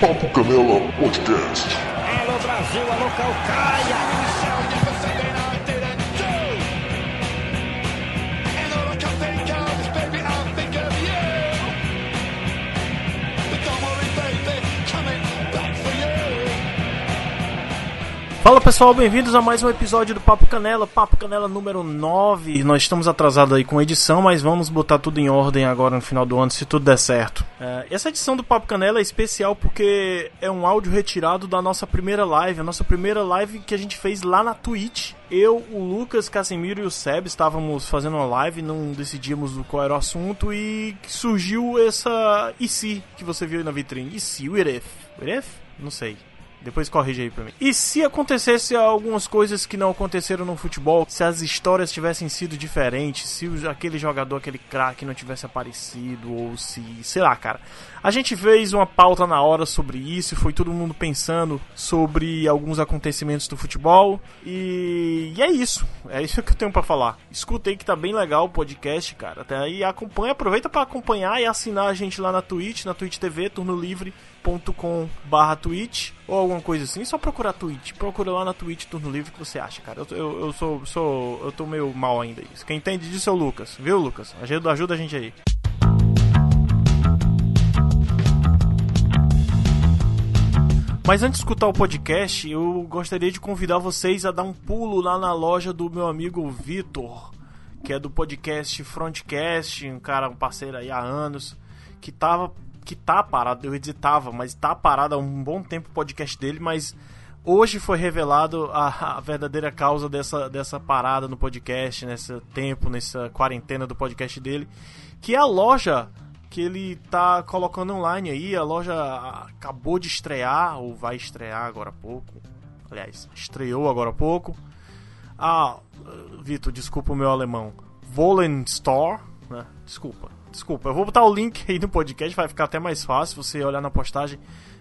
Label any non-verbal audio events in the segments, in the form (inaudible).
Papo Canela Podcast. Alô Brasil, alô Calcaia. Fala pessoal, bem-vindos a mais um episódio do Papo Canela, Papo Canela número 9. Nós estamos atrasados aí com a edição, mas vamos botar tudo em ordem agora no final do ano, se tudo der certo. É, essa edição do Papo Canela é especial porque é um áudio retirado da nossa primeira live, a nossa primeira live que a gente fez lá na Twitch. Eu, o Lucas, Casemiro e o Seb estávamos fazendo uma live, não decidíamos qual era o assunto e surgiu essa e se que você viu aí na vitrine. E se, o? What if? Não sei. Depois corrige aí pra mim. E se acontecesse algumas coisas que não aconteceram no futebol, se as histórias tivessem sido diferentes, se aquele jogador, aquele craque não tivesse aparecido, ou se. sei lá, cara. A gente fez uma pauta na hora sobre isso, foi todo mundo pensando sobre alguns acontecimentos do futebol. E, e é isso. É isso que eu tenho para falar. Escuta aí que tá bem legal o podcast, cara. Até aí acompanha, aproveita para acompanhar e assinar a gente lá na Twitch, na Twitch TV, turno livre com barra Twitch ou alguma coisa assim, só procurar Twitch. Procura lá na Twitch Turno Livre que você acha, cara. Eu, eu, eu sou, sou. Eu tô meio mal ainda isso. Quem entende disso é o Lucas, viu, Lucas? Ajuda, ajuda a gente aí. Mas antes de escutar o podcast, eu gostaria de convidar vocês a dar um pulo lá na loja do meu amigo Vitor, que é do podcast Frontcast, um cara, um parceiro aí há anos, que tava que tá parado, eu editava, mas tá parado há um bom tempo o podcast dele, mas hoje foi revelado a, a, verdadeira causa dessa, dessa parada no podcast, nesse tempo, nessa quarentena do podcast dele, que é a loja que ele tá colocando online aí, a loja acabou de estrear, ou vai estrear agora há pouco, aliás, estreou agora há pouco. Ah, Vitor, desculpa o meu alemão. Volen Store, né? Desculpa, Desculpa, eu vou botar o link aí no podcast, vai ficar até mais fácil. Você olhar na postagem,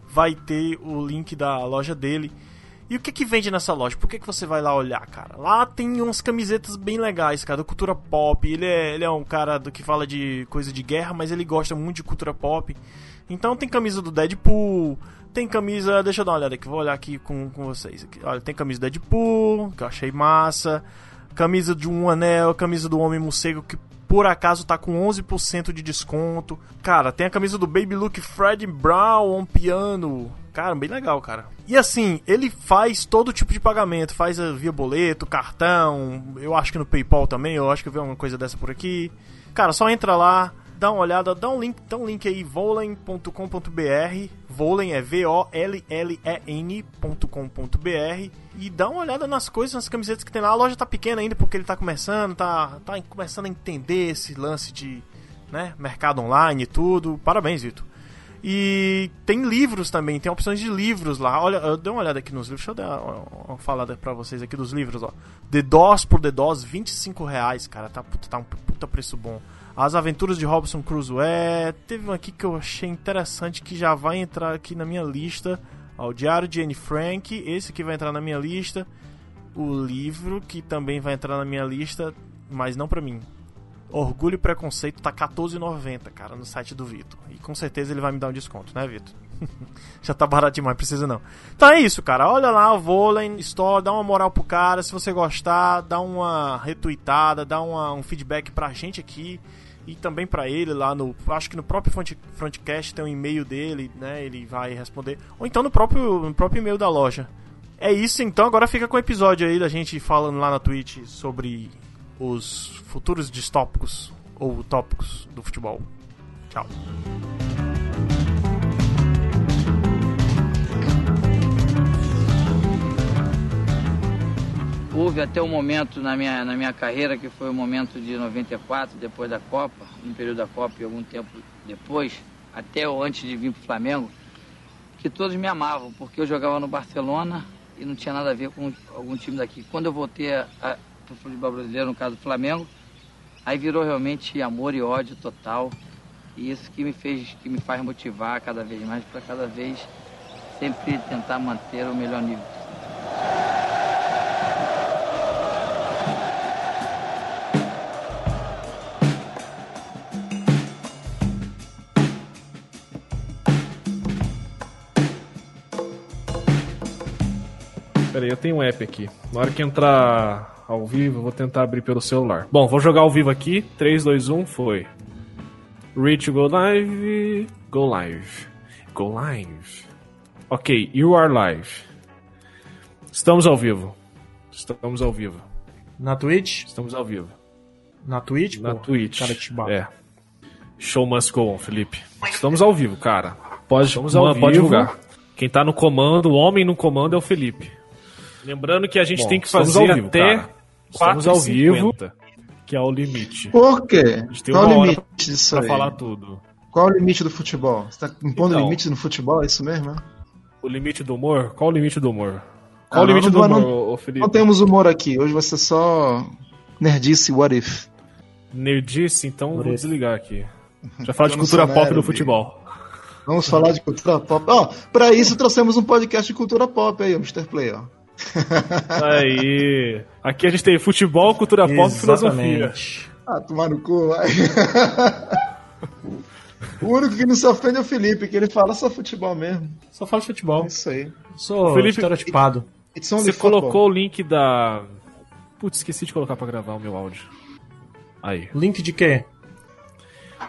vai ter o link da loja dele. E o que que vende nessa loja? Por que, que você vai lá olhar, cara? Lá tem umas camisetas bem legais, cara, da cultura pop. Ele é, ele é um cara do que fala de coisa de guerra, mas ele gosta muito de cultura pop. Então tem camisa do Deadpool, tem camisa. Deixa eu dar uma olhada aqui, vou olhar aqui com, com vocês. Olha, tem camisa do Deadpool, que eu achei massa. Camisa de um anel, camisa do Homem Morcego, que por acaso tá com 11% de desconto. Cara, tem a camisa do Baby Look Fred Brown on piano. Cara, bem legal, cara. E assim, ele faz todo tipo de pagamento, faz via boleto, cartão, eu acho que no PayPal também, eu acho que eu vi uma coisa dessa por aqui. Cara, só entra lá, dá uma olhada, dá um link, dá um link aí, volen.com.br. Volen é V-O-L-L-E-N.com.br. E dá uma olhada nas coisas, nas camisetas que tem lá. A loja tá pequena ainda porque ele tá começando, tá, tá começando a entender esse lance de né, mercado online e tudo. Parabéns, Vitor. E tem livros também, tem opções de livros lá. Olha, eu dei uma olhada aqui nos livros, deixa eu dar uma, uma falada pra vocês aqui dos livros, ó. The DOS por The DOS, 25 reais, cara, tá, tá um puta preço bom. As Aventuras de Robson Crusoe. Teve um aqui que eu achei interessante que já vai entrar aqui na minha lista. Ó, o Diário de Anne Frank, esse aqui vai entrar na minha lista. O livro que também vai entrar na minha lista, mas não pra mim. Orgulho e Preconceito tá 14,90, cara, no site do Vitor. E com certeza ele vai me dar um desconto, né, Vitor? (laughs) Já tá barato demais, precisa não. Então é isso, cara. Olha lá o Volen Store, dá uma moral pro cara. Se você gostar, dá uma retweetada, dá uma, um feedback pra gente aqui e também para ele lá no, acho que no próprio front, frontcast tem um e-mail dele, né? Ele vai responder ou então no próprio no próprio e-mail da loja. É isso então, agora fica com o episódio aí da gente falando lá na Twitch sobre os futuros distópicos ou tópicos do futebol. Tchau. Houve até um momento na minha, na minha carreira, que foi o momento de 94, depois da Copa, no período da Copa e algum tempo depois, até antes de vir para o Flamengo, que todos me amavam, porque eu jogava no Barcelona e não tinha nada a ver com algum time daqui. Quando eu voltei para o futebol brasileiro, no caso do Flamengo, aí virou realmente amor e ódio total. E isso que me fez, que me faz motivar cada vez mais para cada vez sempre tentar manter o melhor nível. Pera aí, eu tenho um app aqui. Na hora que entrar ao vivo, eu vou tentar abrir pelo celular. Bom, vou jogar ao vivo aqui. 3, 2, 1, foi. Reach go live. Go live. Go live. Ok, you are live. Estamos ao vivo. Estamos ao vivo. Na Twitch? Estamos ao vivo. Na Twitch? Na pô? Twitch. Cara, te bato. É. Show must go on, Felipe. Estamos ao vivo, cara. Pode, Estamos ao vivo. pode divulgar. Quem tá no comando, o homem no comando é o Felipe. Lembrando que a gente Bom, tem que fazer ao vivo, até cara. Estamos ao 4h50, que é o limite. Por quê? A gente tem Qual o limite disso Pra aí? falar tudo. Qual o limite do futebol? Você tá impondo Então. limites no futebol? É isso mesmo? é? O limite do humor? Qual o limite do humor? Qual Ah, o limite não, do humor, não- ô, Felipe? Não temos humor aqui. Hoje vai ser só nerdice what if. Nerdice, então vou Por desligar aqui. (laughs) Já fala de cultura pop nerd. do futebol. Vamos falar de cultura pop. Ó, pra isso trouxemos um podcast de cultura pop aí, o Mr. Play, ó. Aí. Aqui a gente tem futebol, cultura pop e filosofia. Ah, tomar no cu, vai. o único que não se ofende é o Felipe, que ele fala só futebol mesmo. Só falo de futebol. É isso aí. Sou Felipe- estereotipado. Você football. colocou o link da. Putz, esqueci de colocar pra gravar o meu áudio. Aí. Link de quê?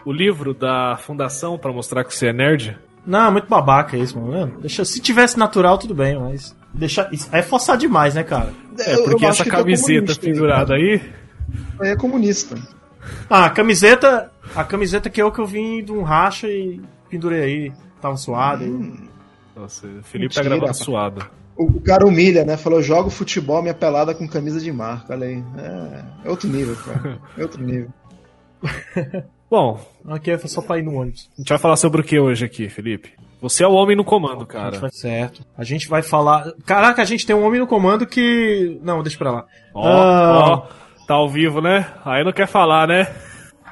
O livro da fundação pra mostrar que você é nerd. Não, muito babaca isso, mano. Deixa, se tivesse natural, tudo bem, mas. Deixa, isso é forçar demais, né, cara? É, porque essa é camiseta comunista aí, pendurada aí. cara. Aí é comunista. Ah, a camiseta. A camiseta que eu que eu vim de um racha e pendurei aí. Tava suado. Hum. Nossa, o Felipe tá Mentira, gravando rapaz. suado. O, o cara humilha, né? Falou, jogo futebol minha pelada com camisa de marca. Olha aí. É, é outro nível, cara. É outro nível. (laughs) (laughs) Bom, Aqui é só pra ir no ônibus. a gente vai falar sobre o que hoje aqui, Felipe? Você é o homem no comando, A gente cara. vai- Certo. A gente vai falar. Caraca, a gente tem um homem no comando que. Não, deixa pra lá. Ó, Ah. ó, tá ao vivo, né? Aí não quer falar, né?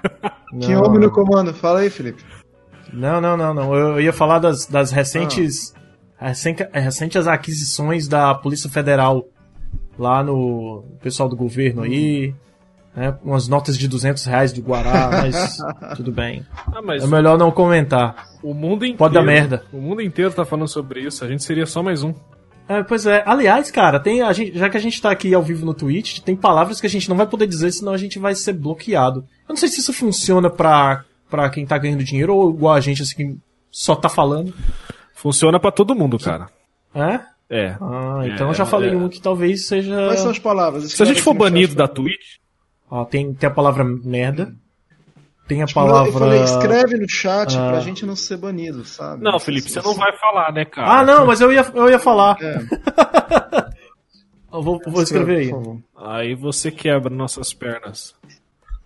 (laughs) Que Não. homem no comando? Fala aí, Felipe. Não, não, não, não. Eu, ia falar das, das recentes. recen- recentes aquisições da Polícia Federal lá no pessoal do governo aí. Né, umas notas de 200 reais do Guará, (laughs) mas tudo bem. Ah, mas É melhor não comentar. o mundo inteiro. Pode dar merda. O mundo inteiro tá falando sobre isso. A gente seria só mais um. É, pois é. Aliás, cara, tem a gente, já que a gente tá aqui ao vivo no Twitch, tem palavras que a gente não vai poder dizer, senão a gente vai ser bloqueado. Eu não sei se isso funciona pra, pra quem tá ganhando dinheiro ou igual a gente, assim, que só tá falando. Funciona pra todo mundo, cara. É? É. Ah, É, então eu já falei é. um que talvez seja. Quais são as palavras? Se a gente for banido da Twitch, Ó, tem, tem a palavra merda. Tem a Tipo, Eu palavra. falei, escreve no chat Ah. pra gente não ser banido, sabe? Não, Felipe, você não vai falar, né, cara? Ah, não, mas eu ia, eu ia falar. É, (laughs) Eu vou, vou escrever aí. Aí você quebra nossas pernas.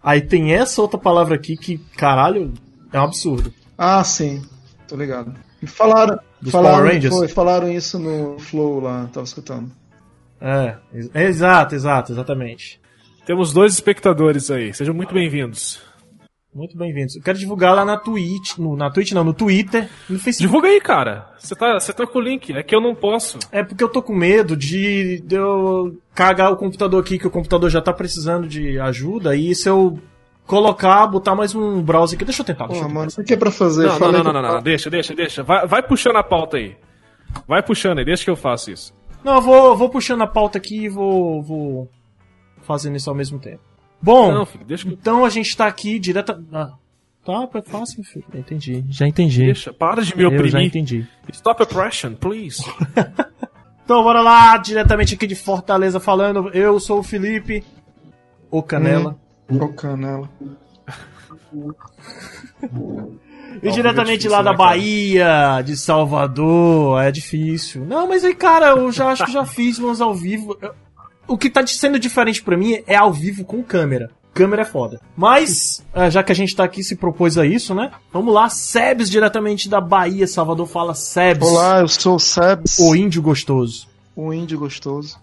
Aí tem essa outra palavra aqui que, caralho, é um absurdo. Ah, sim. Tô ligado. Falaram, Dos falaram, Power Rangers? foi, falaram isso no Flow lá, tava escutando. É, ex- exato, exato, exatamente. Temos dois espectadores aí. Sejam muito bem-vindos. Muito bem-vindos. Eu quero divulgar lá na Twitch, no, na Twitch não, no Twitter, no Facebook. Divulga aí, cara. Você tá, você tá com o link. É que eu não posso. É porque eu tô com medo de, de eu cagar o computador aqui, que o computador já tá precisando de ajuda, e se eu colocar, botar mais um browser aqui, deixa eu tentar. Deixa eu mano, o que é pra fazer? Não, não, Fala não, não, não, não. Deixa, deixa, deixa. Vai, vai puxando a pauta aí. Vai puxando aí, deixa que eu faço isso. Não, eu vou, vou puxando a pauta aqui e vou, vou fazendo isso ao mesmo tempo. Bom, Não, filho, deixa que então a gente tá aqui direta. Ah, tá, é fácil, filho. Entendi. Já entendi. Deixa, para de me eu já oprimir. entendi. Stop oppression, please. (laughs) Então bora lá, diretamente aqui de Fortaleza falando. Eu sou o Felipe, o Canela. Ô, canela. (laughs) E diretamente é lá difícil, da né, cara? Bahia, de Salvador, é difícil. Não, mas aí, cara, eu já acho que já fiz uns ao vivo. Eu- O que tá sendo diferente pra mim é ao vivo com câmera. Câmera é foda. Mas, é, já que a gente tá aqui se propôs a isso, né? Vamos lá, Sebs, diretamente da Bahia, Salvador, fala Sebs. Olá, eu sou o Sebs, O índio gostoso. o índio gostoso.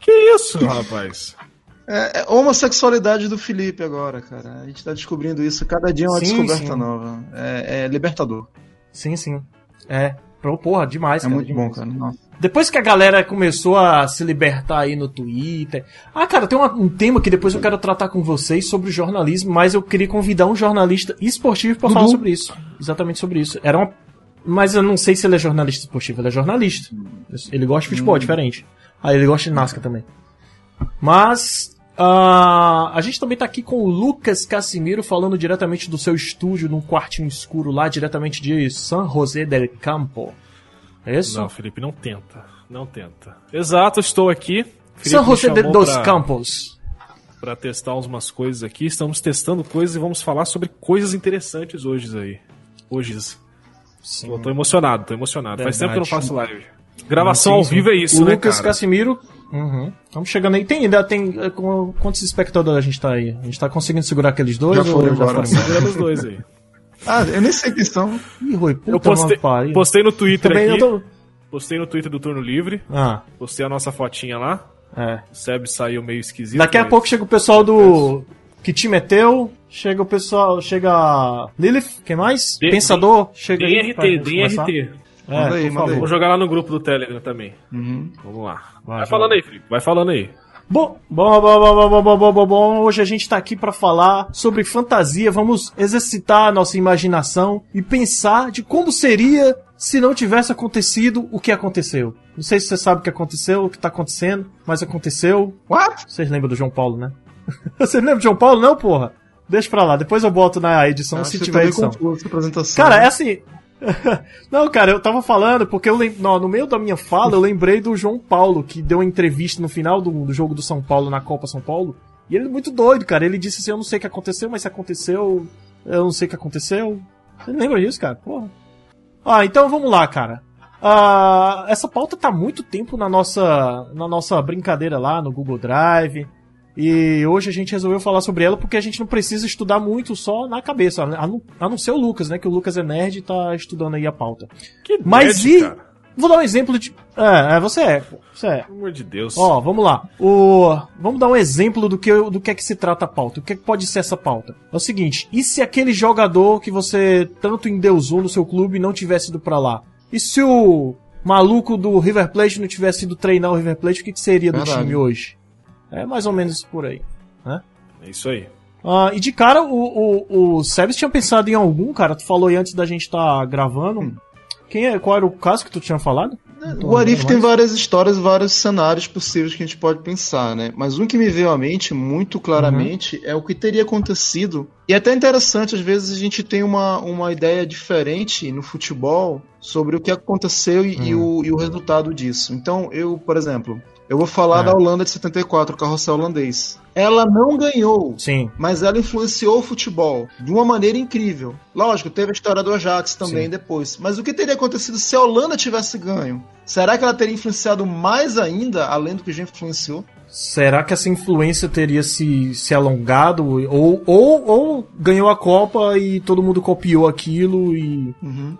que isso, rapaz? É, é homossexualidade do Felipe agora, cara. A gente tá descobrindo isso. Cada dia é uma Sim, descoberta sim. nova. É, é libertador. Sim, sim. É. Porra, demais, É cara. muito demais. bom, cara. Nossa. Depois que a galera começou a se libertar aí no Twitter. Ah, cara, tem uma- um tema que depois eu quero tratar com vocês sobre jornalismo, mas eu queria convidar um jornalista esportivo Dudu. falar sobre isso. Exatamente sobre isso. Era uma. Mas eu não sei se ele é jornalista esportivo, ele é jornalista. Ele gosta de futebol, é diferente. Aí ele gosta de NASCAR também. Mas ah, a gente também tá aqui com o Lucas Casimiro falando diretamente do seu estúdio num quartinho escuro lá, diretamente de San José del Campo. É isso? Não, Felipe, não tenta. Não tenta. Exato, estou aqui. Felipe San José de dos pra- Campos. Pra testar umas coisas aqui. Estamos testando coisas e vamos falar sobre coisas interessantes hoje aí. Hoje. Tô, tô emocionado, tô emocionado. Faz tempo que eu não Verdade. faço live. Gravação Sim, ao sim. vivo é isso, o né, Lucas cara? Casimiro. Uhum. Estamos chegando aí. Tem ainda tem. eh, Quantos espectadores a gente tá aí? A gente tá conseguindo segurar aqueles dois Já ou foram já foram embora? Segura os dois aí. Ah, eu nem sei quem são. Ih, Rui, puta Eu postei, pariu. postei no Twitter Também aqui. eu tô... Postei no Twitter do Turno Livre. Ah, Postei a nossa fotinha lá. é. O Seb saiu meio esquisito. Daqui a mas- pouco chega o pessoal do. Que time é teu? Chega o pessoal. Chega. Lilith, quem mais? D- Pensador? Chega aí DRT, conversar. DRT. É, Manda aí, manda aí. Vou jogar lá no grupo do Telegram também. Uhum. Vamos lá. Vai, Vai, falando aí, Felipe. Vai falando aí. Bom, bom, bom, bom, bom, bom, bom, bom, bom, bom. Hoje a gente tá aqui pra falar sobre fantasia. Vamos exercitar a nossa imaginação e pensar de como seria se não tivesse acontecido o que aconteceu. Não sei se você sabe o que aconteceu, o que tá acontecendo, mas aconteceu. What? Vocês lembram do João Paulo, né? (laughs) Você lembra do João Paulo, não, porra? Deixa pra lá, depois eu boto na edição Acho se tiver edição. confuso essa apresentação. Cara, é assim. (laughs) não, cara, eu tava falando porque eu lem... no meio da minha fala eu lembrei do João Paulo, que deu uma entrevista no final do, do jogo do São Paulo na Copa São Paulo. E ele é muito doido, cara. Ele disse assim: Eu não sei o que aconteceu, mas se aconteceu, eu não sei o que aconteceu. Você lembra disso, cara? Porra. Ah, então vamos lá, cara. Ah, essa pauta tá muito tempo na nossa, na nossa brincadeira lá no Google Drive. E hoje a gente resolveu falar sobre ela porque a gente não precisa estudar muito só na cabeça. A não, a não ser o Lucas, né? Que o Lucas é nerd e tá estudando aí a pauta. Que Mas nerd, e. cara. Vou dar um exemplo de. É, é, você é. Você é. Pelo amor de Deus. Ó, vamos lá. O... Vamos dar um exemplo do que, do que é que se trata a pauta. O que, é que pode ser essa pauta? É o seguinte: e se aquele jogador que você tanto endeusou no seu clube não tivesse ido pra lá? E se o maluco do River Plate não tivesse ido treinar o River Plate, o que, que seria do Verdade. time hoje? É mais ou menos por aí. É isso aí. Ah, e de cara, o, o, o Sebes tinha pensado em algum, cara. Tu falou aí antes da gente estar gravando. Quem é, qual era o caso que tu tinha falado? O Arif tem várias histórias, vários cenários possíveis que a gente pode pensar, né? Mas um que me veio à mente muito claramente é o que teria acontecido. E é até interessante, às vezes a gente tem uma, uma ideia diferente no futebol sobre o que aconteceu e, e o, e o resultado disso. Então, eu, por exemplo, eu vou falar É. da Holanda de 74, o carrossel holandês. Ela não ganhou Sim. mas ela influenciou o futebol de uma maneira incrível. Lógico, teve a história do Ajax também Sim. depois. Mas o que teria acontecido se a Holanda tivesse ganho? Será que ela teria influenciado mais ainda, além do que já influenciou? Será que essa influência teria se, se alongado? Ou, ou, ou ganhou a Copa e todo mundo copiou aquilo e Uhum.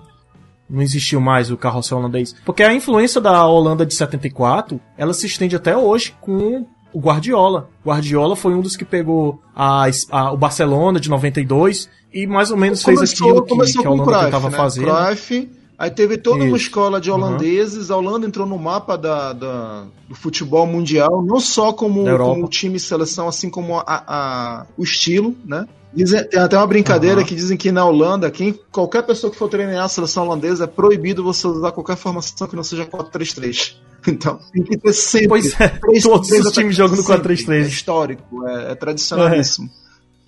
Não existiu mais o carrossel holandês? Porque a influência da Holanda de 74, ela se estende até hoje com o Guardiola. Guardiola foi um dos que pegou a, a- o Barcelona de 92 e mais ou menos fez aquilo que, começou que a Holanda Cruyff, tentava né? fazer. Cruyff, aí teve toda uma Isso. escola de holandeses, a Holanda entrou no mapa da, da- do futebol mundial, não só como, como time e seleção, assim como a- o estilo, né? Dizem- tem até uma brincadeira Aham. que dizem que na Holanda, quem, qualquer pessoa que for treinar a seleção holandesa é proibido você usar qualquer formação que não seja 4-3-3. (laughs) Então, tem que ter sempre. Pois é, três- todos três os times atacantes jogam no sempre. 4-3-3. É histórico, é, é tradicionalíssimo.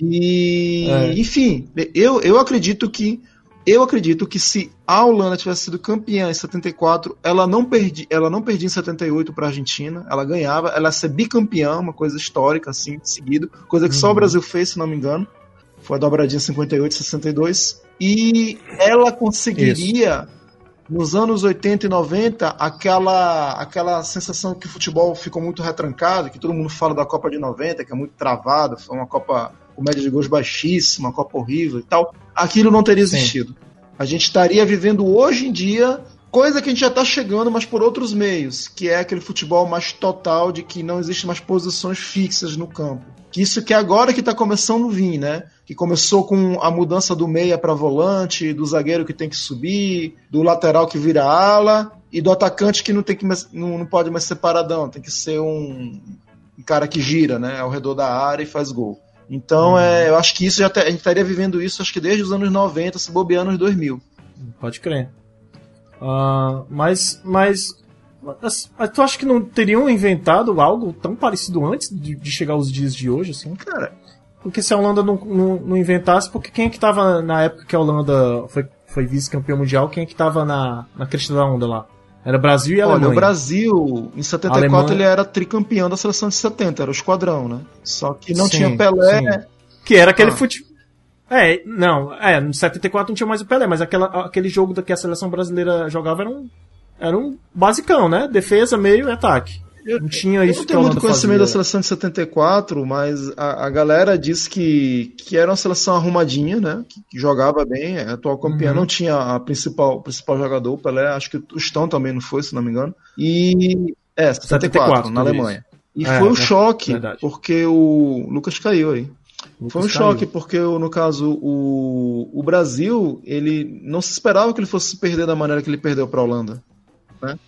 E, É. enfim, eu, eu acredito que eu acredito que se a Holanda tivesse sido campeã em 74, ela não perdi, ela não perdia em 78 para a Argentina, ela ganhava, ela ia ser bicampeã, uma coisa histórica assim, seguido, coisa que só o Uhum. Brasil fez, se não me engano. Foi a dobradinha 58 62 e ela conseguiria nos anos 80 e 90, aquela, aquela sensação que o futebol ficou muito retrancado, que todo mundo fala da Copa de 90, que é muito travada, foi uma Copa com média de gols baixíssima, uma Copa horrível e tal, aquilo não teria Sim. existido. A gente estaria vivendo hoje em dia coisa que a gente já está chegando, mas por outros meios, que é aquele futebol mais total de que não existe mais posições fixas no campo. Que isso que é agora que está começando a vir, né? Que começou com a mudança do meia para volante, do zagueiro que tem que subir, do lateral que vira ala e do atacante que não tem que não, não pode mais ser paradão, tem que ser um, um cara que gira, né, ao redor da área e faz gol. Então, é, eu acho que isso já tá- a gente estaria vivendo isso acho que desde os anos 90, se bobear nos 2000. Pode crer. Mas, mas, mas, mas tu acha que não teriam inventado algo tão parecido antes de, de chegar aos dias de hoje, assim? Cara, Porque se a Holanda não, não, não inventasse, porque quem é que tava na época que a Holanda foi, foi vice-campeão mundial, quem é que tava na, na crista da onda lá? Era Brasil e olha, Alemanha. o Brasil, em 74, Alemanha- ele era tricampeão da seleção de 70, era o esquadrão, né? Só que não Sim, tinha Pelé. sim. Que era aquele Ah. futebol. É, não, é, no 74 não tinha mais o Pelé, mas aquela, aquele jogo que a seleção brasileira jogava era um, era um basicão, né? Defesa, meio e ataque. Não tinha Eu isso não que a tenho muito conhecimento da fazia. seleção de 74, mas a, a galera disse que, que era uma seleção arrumadinha, né? Que, que jogava bem, é atual campeã, Uhum. não tinha a principal, o principal jogador, o Pelé, acho que o Stão também não foi, se não me engano. E. É, 74, 74, na Alemanha. E É, foi um né? choque, Verdade. porque o. Lucas caiu aí. Lucas Foi um caiu. choque, porque no caso o, o Brasil, ele não se esperava que ele fosse perder da maneira que ele perdeu para a Holanda. Né?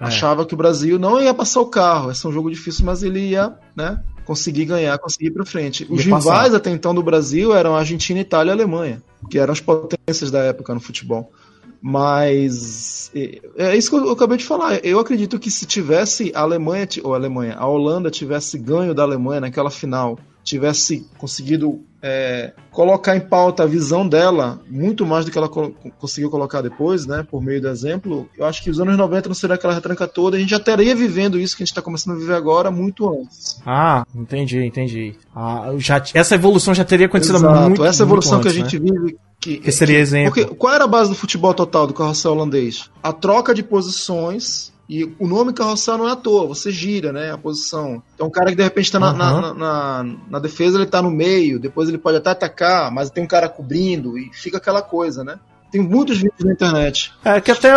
É. Achava que o Brasil não ia passar o carro, esse é um jogo difícil, mas ele ia né, conseguir ganhar, conseguir ir para frente. Os Ia passar. rivais até então do Brasil eram Argentina, Itália e Alemanha, que eram as potências da época no futebol. Mas é isso que eu acabei de falar. Eu acredito que se tivesse a Alemanha, ou a Alemanha, a Holanda tivesse ganho da Alemanha naquela final, tivesse conseguido é, colocar em pauta a visão dela muito mais do que ela colo- conseguiu colocar depois, né, por meio do exemplo, eu acho que os anos 90 não seria aquela retranca toda, a gente já estaria vivendo isso que a gente está começando a viver agora muito antes. Ah, entendi, entendi. Ah, já, essa evolução já teria acontecido Exato. muito Essa evolução muito que a antes, gente né? vive que, Que seria exemplo. Porque qual era a base do futebol total do carrossel holandês? A troca de posições. E o nome carrossel não é à toa, você gira, né? A posição. Então, um cara que de repente está na, na, Aham. na, na- na defesa, ele tá no meio, depois ele pode até atacar, mas tem um cara cobrindo e fica aquela coisa, né? Tem muitos vídeos na internet. É que até,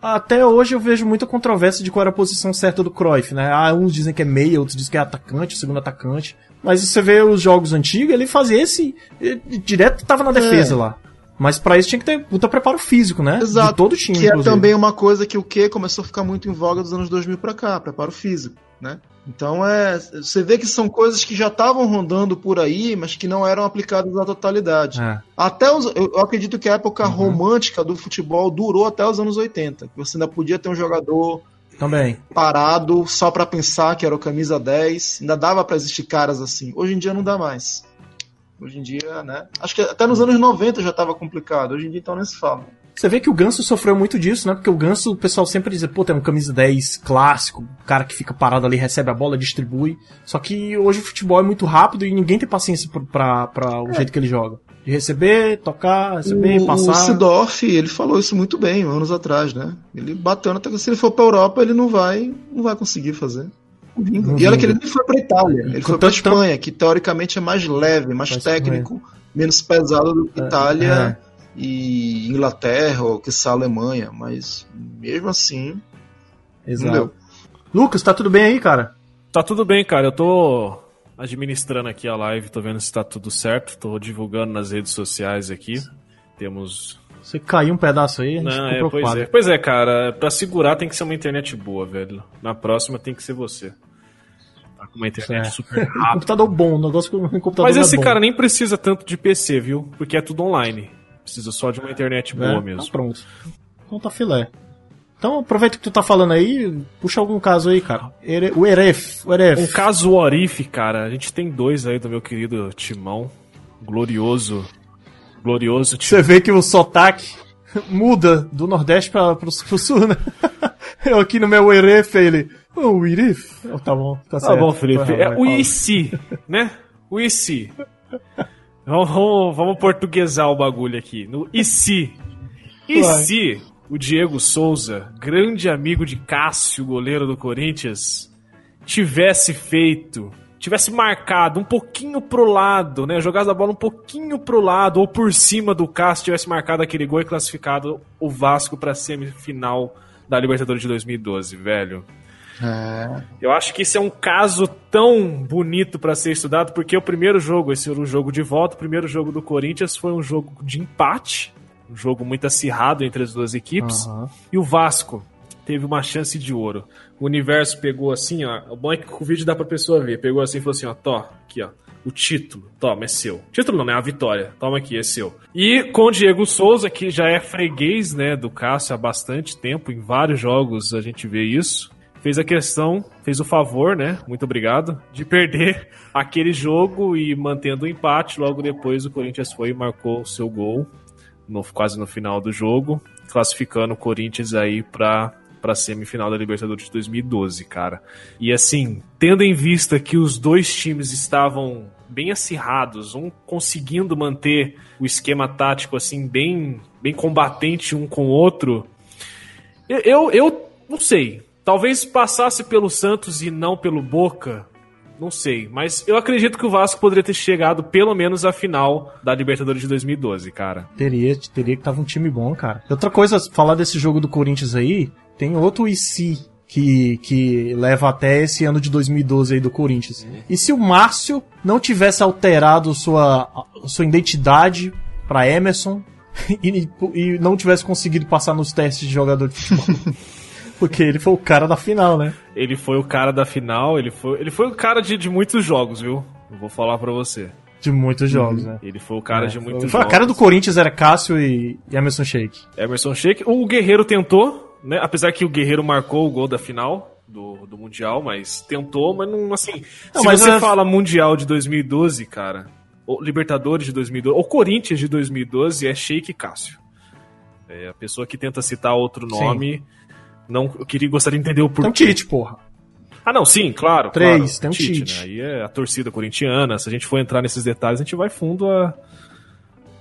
até hoje eu vejo muita controvérsia de qual era a posição certa do Cruyff, né? Ah, uns dizem que é meia, outros dizem que é atacante, segundo atacante. Mas você vê os jogos antigos, ele fazia esse. ele direto tava na defesa É. lá. Mas pra isso tinha que ter puta preparo físico, né? Exato. De todo time, Que é inclusive. também uma coisa que o que começou a ficar muito em voga dos anos 2000 pra cá, preparo físico, né? Então é, você vê que são coisas que já estavam rondando por aí, mas que não eram aplicadas na totalidade. É. Até os, eu acredito que a época Uhum. romântica do futebol durou até os anos 80. que Você ainda podia ter um jogador Também. parado só pra pensar que era o camisa 10, ainda dava pra existir caras assim. Hoje em dia não dá mais. Hoje em dia, né? Acho que até nos anos 90 já tava complicado. Hoje em dia então nem se fala. Você vê que o Ganso sofreu muito disso, né? Porque o Ganso, o pessoal sempre diz, pô, tem um camisa 10 clássico, o cara que fica parado ali, recebe a bola, distribui. Só que hoje o futebol é muito rápido e ninguém tem paciência pra o jeito que ele joga. De receber, tocar, receber, o, passar. O Sidorf, ele falou isso muito bem anos atrás, né? Ele bateu até que se ele for pra Europa, ele não vai, não vai conseguir fazer. E olha que ele nem foi pra Itália, ele com foi pra tanto- Espanha, que teoricamente é mais leve, mais técnico, menos pesado do que É, Itália e Inglaterra, ou que a Alemanha, mas mesmo assim, não Exato. deu. Lucas, tá tudo bem aí, cara? Tá tudo bem, cara. Eu tô administrando aqui a live, tô vendo se tá tudo certo. Tô divulgando nas redes sociais aqui. Temos. Você caiu um pedaço aí, Não, é, pois é. Pois é, cara. Pra segurar tem que ser uma internet boa, velho. Na próxima tem que ser você. Tá com uma internet É. super (laughs) Um rápida. computador bom, um negócio que o computador Mas é esse bom. cara nem precisa tanto de PC, viu? Porque é tudo online. Precisa só de uma internet boa É, mesmo. Então pronto. Então tá filé. Então aproveita que tu tá falando aí, puxa algum caso aí, cara. Ere- O Eref, o Eref. Um caso Orif, cara. A gente tem dois aí do meu querido Timão. Glorioso. Glorioso Timão. Você vê que o sotaque (laughs) muda do Nordeste pra, pro, pro Sul, né? (laughs) Eu aqui no meu Eref, ele. Oh, o Eref? Oh, tá bom, tá Tá certo. bom, Felipe. É o fala. (laughs) IC, né? O IC. Vamos, vamos, portuguesar o bagulho aqui. No IC. E se o Diego Souza, grande amigo de Cássio, goleiro do Corinthians, tivesse feito, tivesse marcado um pouquinho pro lado, né? Jogasse a bola um pouquinho pro lado ou por cima do Cássio, tivesse marcado aquele gol e classificado o Vasco pra semifinal da Libertadores de 2012, velho. Eu acho que isso é um caso tão bonito pra ser estudado, porque o primeiro jogo, esse era o jogo de volta, o primeiro jogo do Corinthians foi um jogo de empate, um jogo muito acirrado entre as duas equipes, Aham. e o Vasco teve uma chance de ouro. O universo pegou assim, ó. O bom é que o vídeo dá pra pessoa ver. Pegou assim e falou assim, ó, Tó, aqui, ó. O título, toma, é seu. Título não, é a vitória. Toma aqui, é seu. E com o Diego Souza, que já é freguês, né, do Cássio há bastante tempo, em vários jogos a gente vê isso. Fez a questão, fez o favor, né? Muito obrigado, de perder (laughs) aquele jogo e mantendo o empate. Logo depois o Corinthians foi e marcou o seu gol, no, quase no final do jogo, classificando o Corinthians aí para para semifinal da Libertadores de 2012, cara. E assim, tendo em vista que os dois times estavam bem acirrados, um conseguindo manter o esquema tático assim bem bem combatente um com o outro, eu, eu não sei. Talvez passasse pelo Santos e não pelo Boca, não sei, mas eu acredito que o Vasco poderia ter chegado pelo menos à final da Libertadores de 2012, cara. Teria, teria que tava um time bom, cara. Outra coisa, falar desse jogo do Corinthians aí, tem outro IC que, que leva até esse ano de 2012 aí do Corinthians. E se o Márcio não tivesse alterado sua, sua identidade para Emerson (laughs) e, e não tivesse conseguido passar nos testes de jogador de futebol? (laughs) Porque ele foi o cara da final, né? Ele foi o cara da final, ele foi, ele foi o cara de, de muitos jogos, viu? Eu vou falar pra você. De muitos jogos, né? Ele foi o cara É, de muitos foi- jogos. A cara do Corinthians era Cássio e, e Emerson Sheik. Emerson Sheik. O Guerreiro tentou, né? Apesar que o Guerreiro marcou o gol da final do, do Mundial, mas tentou, mas não, assim... Não, se mas você é- fala Mundial de 2012, cara, ou Libertadores de 2012, ou Corinthians de 2012, é Sheik e Cássio. É a pessoa que tenta citar outro nome... Não, eu queria gostaria de entender o Tem um porquê. Tite, porra. Ah, não, sim, claro. Três, claro, tem um Tite. Né? Aí é a torcida corintiana. Se a gente for entrar nesses detalhes, a gente vai fundo a,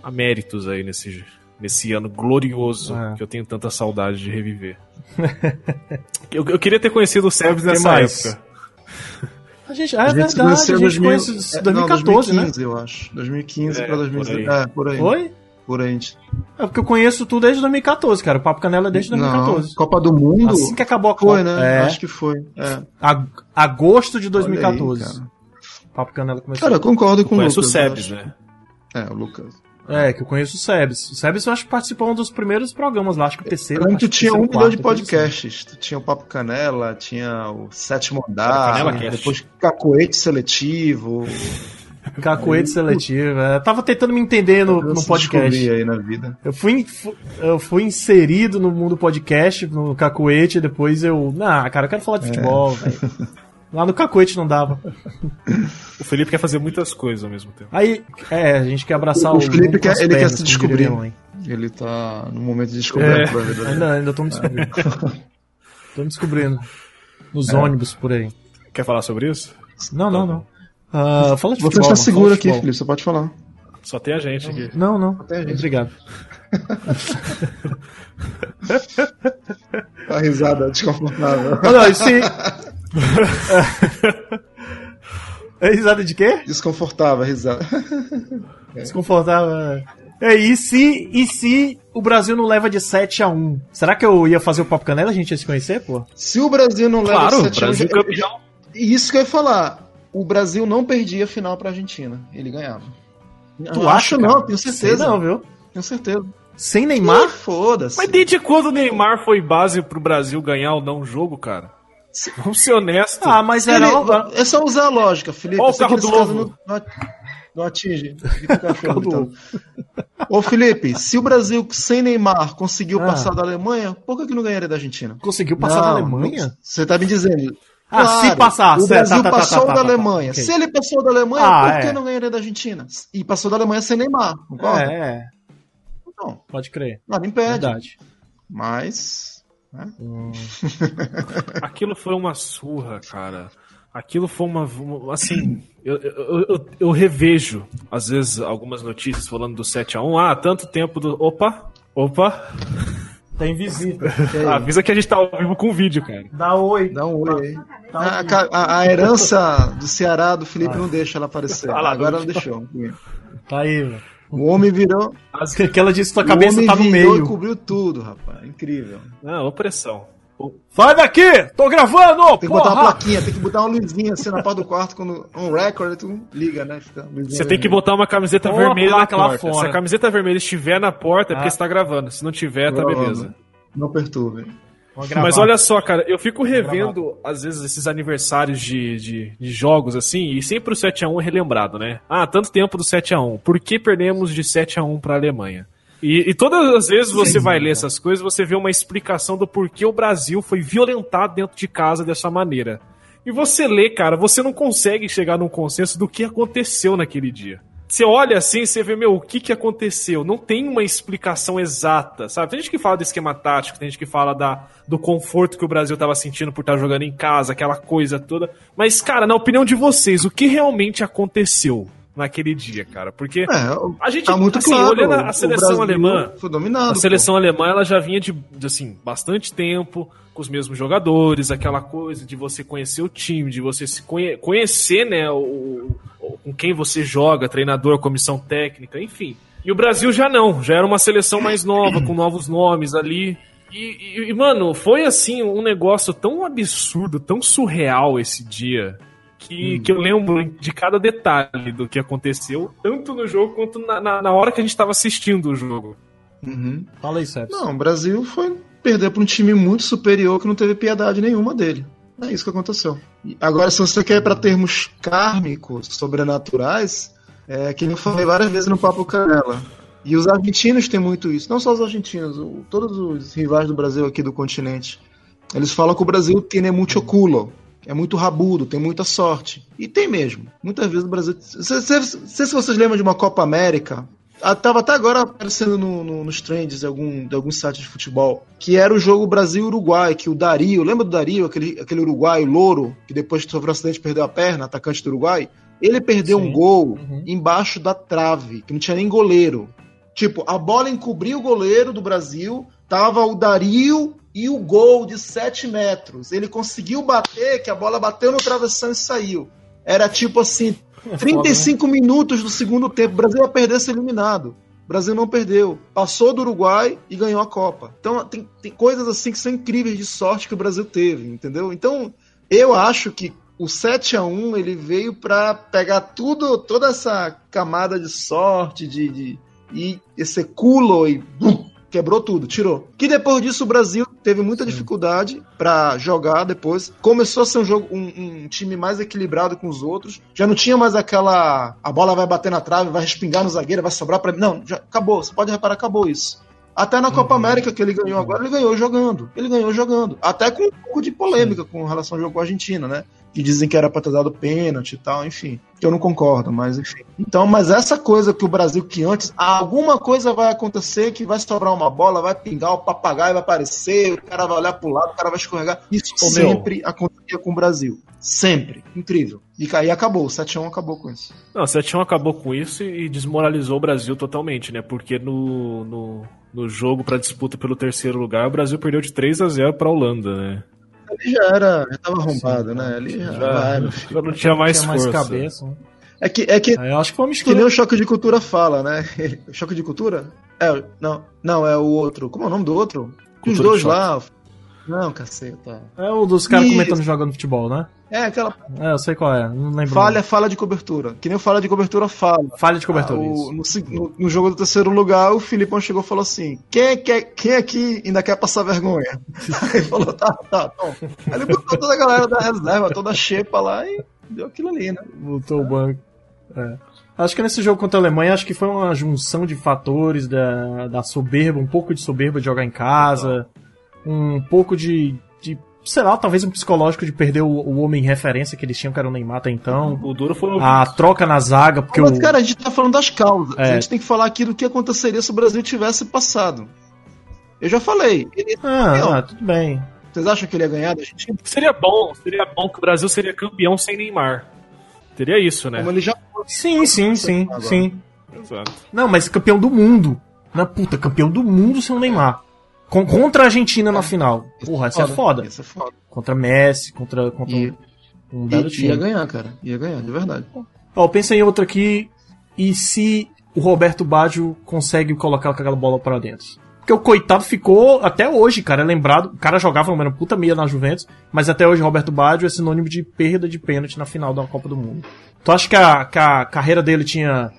a méritos aí nesse, nesse ano glorioso É. que eu tenho tanta saudade de reviver. (laughs) eu, eu queria ter conhecido o Sebes nessa mais? época. A gente, é A gente verdade, a gente 2000 conhece é, 2014, não, né? 2015, eu acho. 2015 É, pra 2016. por aí. É, por aí. Foi? Por aí. É porque eu conheço tudo desde 2014, cara. O Papo Canela é desde 2014. Não, Copa do Mundo. Assim que acabou a Copa. Foi, né? É, Acho que foi. É. ag- agosto de Olha 2014. aí. Papo Canela começou. Cara, eu concordo com Conhece o Lucas. Sebes, eu né? É, o Lucas. É, que eu conheço o Sebes. O Sebes eu acho que participou um dos primeiros programas lá, acho que o terceiro. Eu que tu tinha um milhão de podcasts. Tu tinha o Papo Canela, tinha o Sétimo Andar, Canela Cast. depois Cacoete Seletivo. Cacoete seletivo. é. Eu tava tentando me entender no, Eu no se podcast. aí na vida. Eu fui, fu- eu fui inserido no mundo podcast, no Cacoete, e depois eu. Ah, cara, eu quero falar de futebol, velho. (laughs) Lá no Cacoete não dava. O Felipe quer fazer muitas coisas ao mesmo tempo. Aí, é, a gente quer abraçar O o. Felipe quer- ele quer pernas, se como descobrir. Ele tá no momento de descobrir É. a prova dele. Ainda, ainda tô me descobrindo. (laughs) tô me descobrindo. Nos ônibus por aí. Quer falar sobre isso? Não, não, não. Ah, fala de Você futebol. está mano, seguro fala de aqui. Felipe, você pode falar. Só tem a gente aqui. Não, não. Até a gente. Obrigado. A (laughs) risada desconfortável. Não, não, isso sim. É risada de quê? Desconfortável a risada. (laughs) Desconfortável. é. É, e se, e se o Brasil não leva de 7 a 1 Será que eu ia fazer o Papo Canela? A gente ia se conhecer, pô? Se o Brasil não leva Claro, 7 a 1, Brasil já- campeão. Isso que eu ia falar. O Brasil não perdia a final pra Argentina. Ele ganhava. Tu Não acha, cara? não, tenho certeza. Sei não, viu? Tenho certeza. Sem Neymar? foda-se. Mas desde quando o Neymar foi base pro Brasil ganhar ou não um jogo, cara? Vamos ser honestos. Ah, mas Ele- era. é só usar a lógica, Felipe. Ó o carro do ovo. Não, não- atinge. (laughs) O cachorro gritando. Ô, Felipe, se o Brasil sem Neymar conseguiu Ah. passar da Alemanha, por que, que não ganharia da Argentina? Conseguiu passar da Não, Alemanha? não- Você tá me dizendo. Ah, se passar, O Brasil tá, tá, tá, passou tá, tá, da tá, tá, Alemanha. Se ele passou da Alemanha, Ah, por que é. não ganharia da Argentina? E passou da Alemanha sem Neymar, concorda? É, é. Não, Pode crer. nada impede. Verdade. Mas. né? Aquilo foi uma surra, cara. Aquilo foi uma. uma- assim, eu, eu, eu, eu revejo, às vezes, algumas notícias falando do 7x1. Ah, tanto tempo do. Opa! Opa! Tá invisível. (laughs) Avisa que a gente tá ao vivo com vídeo, cara. Dá oi. Dá um oi aí. Tá A, a- a herança do Ceará do Felipe não deixa ela aparecer. Ah lá, Agora não ela deixou. Tá aí, velho. O homem virou. Que ela disse que tua o cabeça homem tá no virou meio. e cobriu tudo, rapaz. Incrível. Não, opressão. Sai daqui! Tô gravando! Tem que botar uma porra! plaquinha, tem que botar uma luzinha assim na porta do quarto, quando um record, tu liga, né? Fica Você tem que botar uma camiseta Ou vermelha na porta. fora. Se a camiseta vermelha estiver na porta, é porque Ah. você tá gravando. Se não tiver, tá Gravando. beleza. Não perturbe. Mas olha só, cara, eu fico revendo, às vezes, esses aniversários de, de, de jogos, assim, e sempre o 7x1 é relembrado, né? Ah, tanto tempo do 7x1. Por que perdemos de 7x1 pra Alemanha? E, e todas as vezes você vai ler essas coisas, você vê uma explicação do porquê o Brasil foi violentado dentro de casa dessa maneira. E você lê, cara, você não consegue chegar num consenso do que aconteceu naquele dia. Você olha assim, você vê, meu, o que, que aconteceu? Não tem uma explicação exata, sabe? Tem gente que fala do esquema tático, tem gente que fala da, do conforto que o Brasil estava sentindo por estar jogando em casa, aquela coisa toda. Mas, cara, na opinião de vocês, o que realmente aconteceu naquele dia, cara? Porque É, a gente, tá muito assim, claro. olhando a seleção alemã, Foi dominado. a seleção alemã ela já vinha de, de, assim bastante tempo com os mesmos jogadores, aquela coisa de você conhecer o time, de você se conhe- conhecer, né, o, o- com quem você joga, treinador, comissão técnica, enfim. E o Brasil já não, já era uma seleção mais nova, com novos nomes ali. E, e- e, mano, foi assim um negócio tão absurdo, tão surreal esse dia. Que, que eu lembro de cada detalhe do que aconteceu, tanto no jogo quanto na, na, na hora que a gente tava assistindo o jogo. Uhum. Fala aí, Sérgio. Não, o Brasil foi perder para um time muito superior que não teve piedade nenhuma dele. É isso que aconteceu. Agora, se você quer ir para termos kármicos, sobrenaturais, é que eu falei várias vezes no Papo Canela. E os argentinos têm muito isso. Não só os argentinos, o- todos os rivais do Brasil aqui do continente. Eles falam que o Brasil tem muito culo. É muito rabudo, tem muita sorte. E tem mesmo. Muitas vezes o Brasil. Não sei se, vocês lembram de uma Copa América. Tava até agora aparecendo no- no- nos trends de, algum, de alguns sites de futebol. Que era o jogo Brasil-Uruguai, que o Dario, lembra do Dario, aquele, aquele uruguaio louro, que depois que sofreu um acidente perdeu a perna, atacante do Uruguai? Ele perdeu Sim. um gol Uhum. embaixo da trave, que não tinha nem goleiro. Tipo, a bola encobriu o goleiro do Brasil, tava o Dario e o gol de 7 metros. Ele conseguiu bater, que a bola bateu no travessão e saiu. Era tipo assim, É 35 minutos do segundo tempo. O Brasil ia perder ser eliminado. O Brasil não perdeu. Passou do Uruguai e ganhou a Copa. Então tem, tem coisas assim que são incríveis de sorte que o Brasil teve, entendeu? Então eu acho que o 7 a 1 ele veio para pegar tudo, toda essa camada de sorte, de, de e esse culo e bum, quebrou tudo, tirou. Que depois disso o Brasil teve muita dificuldade para jogar depois. Começou a ser um jogo um, um time mais equilibrado com os outros. Já não tinha mais aquela a bola vai bater na trave, vai respingar no zagueiro, vai sobrar para não, já acabou. Você pode reparar, acabou isso. Até na Copa América que ele ganhou agora, ele ganhou jogando. Ele ganhou jogando. Até com um pouco de polêmica com relação ao jogo com a Argentina, né? Que dizem que era pra ter dado pênalti e tal, enfim. Que eu não concordo, mas enfim. Então, mas essa coisa que o Brasil, que antes, alguma coisa vai acontecer que vai sobrar uma bola, vai pingar, o papagaio vai aparecer, o cara vai olhar pro lado, o cara vai escorregar. Isso Ô, meu. sempre acontecia com o Brasil. Sempre. Incrível. E aí acabou. O 7x1 acabou com isso. Não, o 7 acabou com isso e desmoralizou o Brasil totalmente, né? Porque no, no, no jogo pra disputa pelo terceiro lugar, o Brasil perdeu de 3 a 0 pra Holanda, né? Ali já era, já tava arrombado, né? Ali já, vai, meu filho. Já não tinha mais Tinha mais cabeça. né? É que, é que eu acho que foi uma Que nem o choque de cultura fala, né? (laughs) choque de cultura? É, não, não, é o outro. Como é o nome do outro? Os Cultura dois de lá. Não, caceta. É o dos caras comentando jogando futebol, né? É aquela É, eu sei qual é. Não lembro. falha, fala de cobertura. Que nem falha de cobertura fala. Falha de cobertura. Ah, o- no, no- no jogo do terceiro lugar, o Filipão chegou e falou assim: quem, quer, quem aqui ainda quer passar vergonha? (laughs) Aí ele falou: tá, tá, tom. Aí ele botou toda a galera da reserva, toda a xepa lá e deu aquilo ali, né? Botou o banco. É. Acho que nesse jogo contra a Alemanha, acho que foi uma junção de fatores da, da soberba, um pouco de soberba de jogar em casa, um pouco de, de sei lá, talvez um psicológico de perder o, o homem referência que eles tinham, que era o Neymar até então. O duro foi o A troca na zaga, porque Mas, o. cara, a gente tá falando das causas. É. A gente tem que falar aqui do que aconteceria se o Brasil tivesse passado. Eu já falei. Ele- Ah, ah, tudo bem. Vocês acham que ele ia ganhar da Argentina? Seria bom, seria bom que o Brasil seria campeão sem Neymar. Teria isso, né? Como ele já. Sim, sim, sim, sim. Exato. Não, mas campeão do mundo. Na puta, campeão do mundo sem o Neymar. Com- contra a Argentina na final. Porra, isso é foda. Isso é foda. Contra Messi, contra, contra E- um, um belo E, ia time. ganhar, cara. Ia ganhar, de verdade. Ó, pensa em outra aqui. E se o Roberto Baggio consegue colocar aquela bola pra dentro? Porque o coitado ficou, até hoje, cara, é lembrado. O cara jogava uma puta meia na Juventus, mas até hoje Roberto Baggio é sinônimo de perda de pênalti na final da Copa do Mundo. Tu acha que a, que a carreira dele tinha.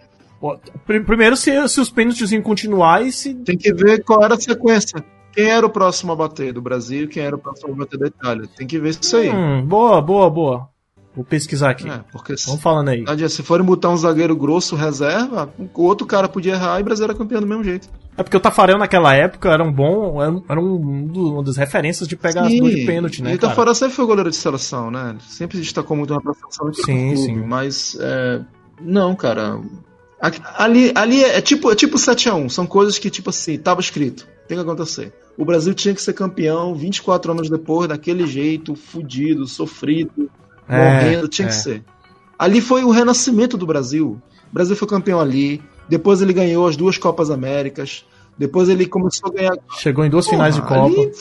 Primeiro, se, se os pênaltis iam continuar e se. Tem que ver qual era a sequência. Quem era o próximo a bater do Brasil e quem era o próximo a bater da Itália. Tem que ver isso aí. Hum, boa, boa, boa. Vou pesquisar aqui. É, porque se, Vamos falando aí. adianta, se forem botar um zagueiro grosso reserva, o outro cara podia errar e o Brasil era campeão do mesmo jeito. É porque o Tafarel naquela época era um bom. Era, um- era um do- uma das referências de pegar as duas de pênalti, né? E o? Tafarel sempre foi goleiro de seleção, né? Sempre se destacou muito na seleção do Sim, clube, sim. Mas, é, não, cara. Ali, ali é, é tipo, é tipo 7x1. São coisas que, tipo assim, tava escrito. Tem que acontecer. O Brasil tinha que ser campeão 24 anos depois, daquele jeito, fudido, sofrido, É, morrendo. Tinha é. que ser. Ali foi o renascimento do Brasil. O Brasil foi campeão ali. Depois ele ganhou as duas Copas Américas. Depois ele começou a ganhar. Chegou em duas finais de Porra, Copa. ali,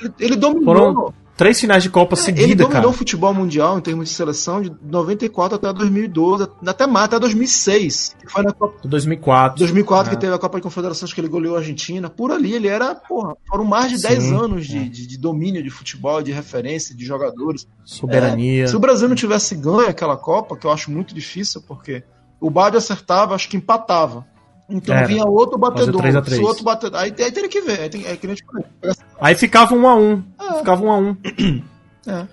ele, ele dominou. Foram três finais de Copa Ele seguida, dominou cara. o futebol mundial em termos de seleção de 94 até 2012, até mais, até 2006. Que foi na Copa 2004. 2004 É. que teve a Copa de Confederações que ele goleou a Argentina. Por ali ele era, porra, foram mais de Sim, 10 anos de, é. de, de domínio de futebol, de referência, de jogadores. Soberania. É, se o Brasil não tivesse ganho aquela Copa, que eu acho muito difícil, porque o Bádio acertava, acho que empatava. Então Era. vinha outro batedor. três a três. Se o outro batedor. Aí, aí teria que ver. Aí, tem, aí que nem a gente falou. Aí ficava um a um. Ah. Ficava um a um. (clears throat) É.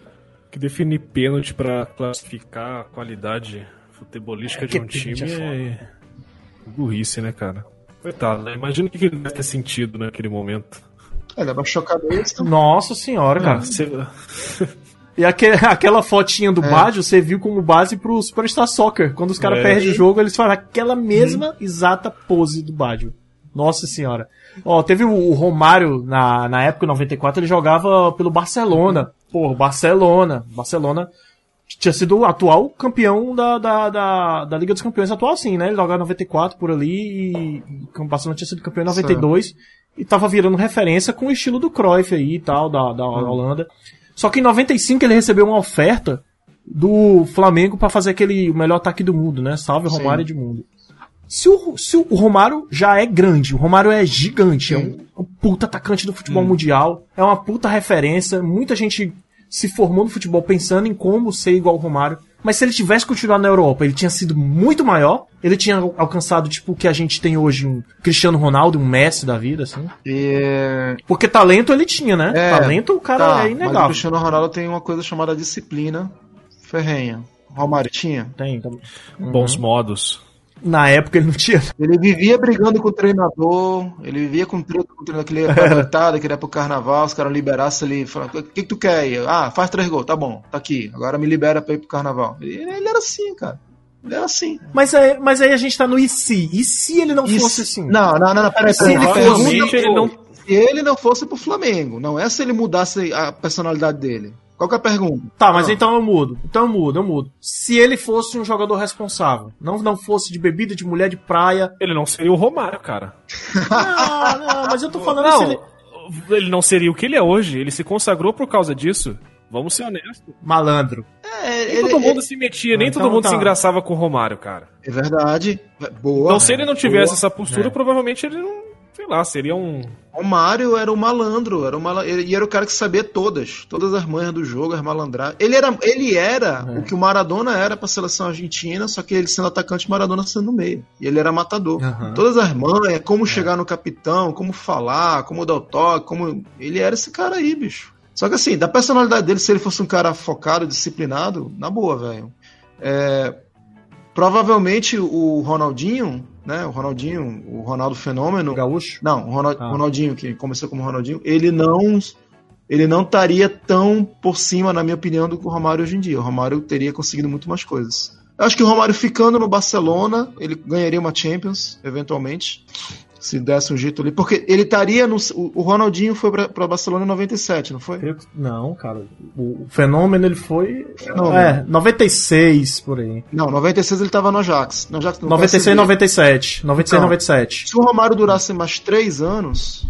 Que definir pênalti pra classificar a qualidade futebolística É de um pênalti time é é burrice, né, cara? Coitado, né? Imagina o que ele deve ter sentido naquele momento. Ele abaixou a cabeça. Nossa senhora, cara. Ah, (laughs) você- E aque- aquela fotinha do É. Badio serviu como base pro Superstar Soccer. Quando os caras É. perdem o jogo, eles fazem aquela mesma exata pose do Badio. Nossa senhora. Ó, teve o Romário, na, na época, em 94, ele jogava pelo Barcelona. Pô, Barcelona. Barcelona tinha sido o atual campeão da, da, da, da Liga dos Campeões atual, sim, né? Ele jogava em 94 por ali e, o Barcelona tinha sido campeão em 92 e tava virando referência com o estilo do Cruyff aí e tal, da, da Holanda. Só que em 95 ele recebeu uma oferta do Flamengo pra fazer aquele o melhor ataque do mundo, né? Salve. Romário Edmundo. Se o, se o Romário já é grande, o Romário é gigante, é um, um puta atacante do futebol mundial, é uma puta referência, muita gente se formou no futebol pensando em como ser igual ao Romário. Mas se ele tivesse continuado na Europa, ele tinha sido muito maior, ele tinha alcançado, tipo, o que a gente tem hoje, um Cristiano Ronaldo, um Messi da vida, assim. E, Porque talento ele tinha, né? É, talento o cara tá, é Mas o inegável. Cristiano Ronaldo tem uma coisa chamada disciplina ferrenha. Romário tinha. Tem, tem. Bons modos. Na época ele não tinha. Ele vivia brigando com o treinador, ele vivia com treta com o treinador que ele ia pra noitada, que ele ia pro carnaval, os caras liberassem ele, falavam, o que, que tu quer aí? Ah, faz três gols, tá bom, tá aqui, agora me libera pra ir pro carnaval. Ele, ele era assim, cara. Ele era assim. Mas, aí- mas aí a gente tá no e se? E se ele não E fosse se- assim? Não, não, não, não peraí, Se peraí. ele A fosse- Realmente ele não- Se ele não fosse pro Flamengo, não é se ele mudasse a personalidade dele. Qual que é a pergunta? Tá, mas Não. então eu mudo. Então eu mudo, eu mudo. Se ele fosse um jogador responsável, não, não fosse de bebida, de mulher de praia. Ele não seria o Romário, cara. Não, não, mas eu tô (laughs) falando Não, se ele. ele não seria o que ele é hoje. Ele se consagrou por causa disso. Vamos ser honestos. Malandro. É, Nem ele- todo mundo se metia, nem Então todo mundo tá. se engraçava com o Romário, cara. é verdade. Boa. Então, se ele não tivesse boa. essa postura, É. provavelmente ele não. Sei lá, seria um. O Mário era um malandro, era um mala... ele- e era o cara que sabia todas, todas as manhas do jogo, as malandragens. Ele era, ele era É. o que o Maradona era pra seleção argentina, só que ele sendo atacante, Maradona sendo meio. E ele era matador. Aham. Todas as manhas, como chegar no capitão, como falar, como dar o toque, como ele era esse cara aí, bicho. Só que assim, da personalidade dele, se ele fosse um cara focado, disciplinado, na boa, velho. É, provavelmente o Ronaldinho, né? O Ronaldinho, o Ronaldo Fenômeno, gaúcho? não, o Ronald- Ah. Ronaldinho, que começou como Ronaldinho, ele não ele não estaria tão por cima, na minha opinião, do que o Romário hoje em dia. O Romário teria conseguido muito mais coisas. Eu acho que o Romário ficando no Barcelona, ele ganharia uma Champions, eventualmente, se desse um jeito ali. Porque ele estaria no. O Ronaldinho foi pra, pra Barcelona em 97, não foi? Que- Não, cara. O, o fenômeno ele foi. Fenômeno. É, 96 por aí. Não, 96 ele tava no Ajax. No Ajax no 96 e PSV. 97. 96 e Então. 97. Se o Romário durasse mais três anos,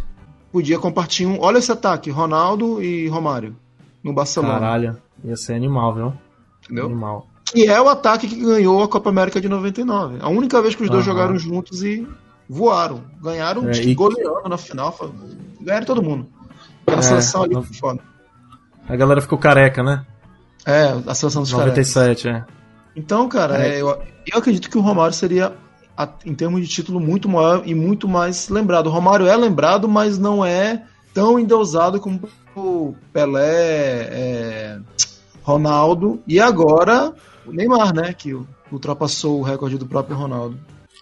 podia compartilhar um. Olha esse ataque: Ronaldo e Romário no Barcelona. Caralho. Ia ser animal, viu? Entendeu? Animal. Que é o ataque que ganhou a Copa América de 99. A única vez que os dois jogaram juntos e voaram. Ganharam, É, que e- goleando na final. Ganharam todo mundo. Aquela É, seleção ali foi foda. A galera ficou careca, né? É, a seleção dos caras. 97, é. Então, cara, É. é, eu, eu acredito que o Romário seria, em termos de título, muito maior e muito mais lembrado. O Romário é lembrado, mas não é tão endeusado como o Pelé, é, Ronaldo e agora o Neymar, né? Que ultrapassou o recorde do próprio Ronaldo.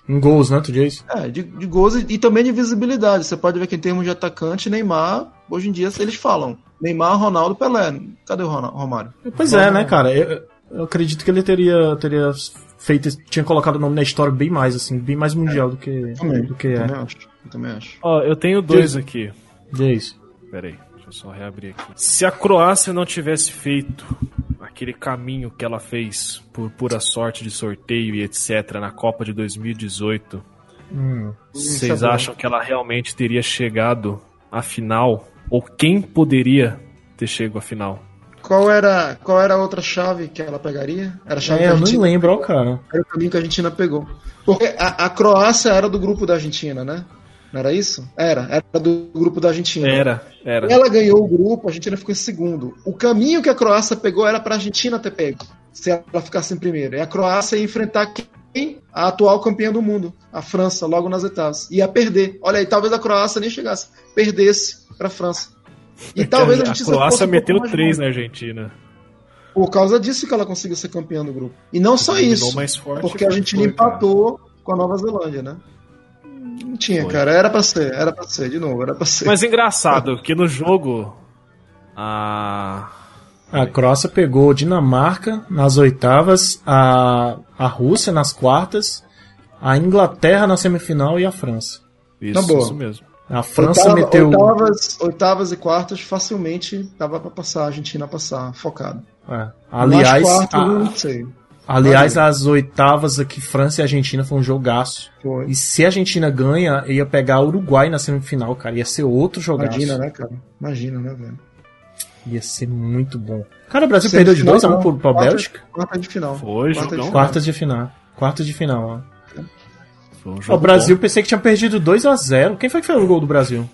Em gols, né, tu diz? É, de, de gols e, e também de visibilidade. Você pode ver que em termos de atacante, Neymar, hoje em dia eles falam. Neymar, Ronaldo, Pelé. Cadê o Ronaldo, Romário? Pois é, né, cara? Eu, eu acredito que ele teria, teria feito, tinha colocado o nome na história bem mais, assim, bem mais mundial do que, Também, do que é. também acho. Eu também acho. Ó, eu tenho dois aqui. Diz. Pera aí, deixa eu só reabrir aqui. Se a Croácia não tivesse feito aquele caminho que ela fez por pura sorte de sorteio e etc. na Copa de 2018, Hum. vocês é bom. acham que ela realmente teria chegado à final? Ou quem poderia ter chegado à final? Qual era, qual era a outra chave que ela pegaria? Era a chave É, que a eu não Argentina lembro, ó, cara. Era o caminho que a Argentina pegou. Porque a, a Croácia era do grupo da Argentina, né? Não era isso? Era, era do grupo da Argentina. Era, era. Ela ganhou o grupo, a Argentina ficou em segundo. O caminho que a Croácia pegou era para a Argentina ter pego, se ela ficasse em primeiro. E a Croácia ia enfrentar quem? A atual campeã do mundo, a França, logo nas etapas. Ia perder. Olha aí, talvez a Croácia nem chegasse, perdesse para a França. E (laughs) talvez a a Argentina Croácia um meteu mais três na Argentina. Por causa disso que ela conseguiu ser campeã do grupo. E não só isso, porque a Argentina foi, cara. empatou com a Nova Zelândia, né? Não tinha, Foi. cara. Era pra ser, era pra ser, de novo, era pra ser. Mas engraçado (laughs) que no jogo. A. A Croácia pegou Dinamarca nas oitavas, a, a Rússia nas quartas, a Inglaterra na semifinal e a França. Isso, Tá boa. isso mesmo. A França Oitava- meteu. Oitavas, oitavas e quartas facilmente dava pra passar, a Argentina passar, focado. É. Aliás, Nas quartas, a- aliás, as oitavas aqui, França e Argentina, foi um jogaço. Foi. E se a Argentina ganha, ia pegar o Uruguai na semifinal, cara. Ia ser outro jogaço. Imagina, né, cara? Imagina, né, velho? Ia ser muito bom. Cara, o Brasil perdeu de Semifinal, 2 a 1 não. pro, pra Quarta- Bélgica? Quarta de final. Foi, Quarta de jogão. final. Quartas de final. Quartas de final, ó. Foi um O Brasil, bom. pensei que tinha perdido 2 a 0 Quem foi que fez o gol do Brasil?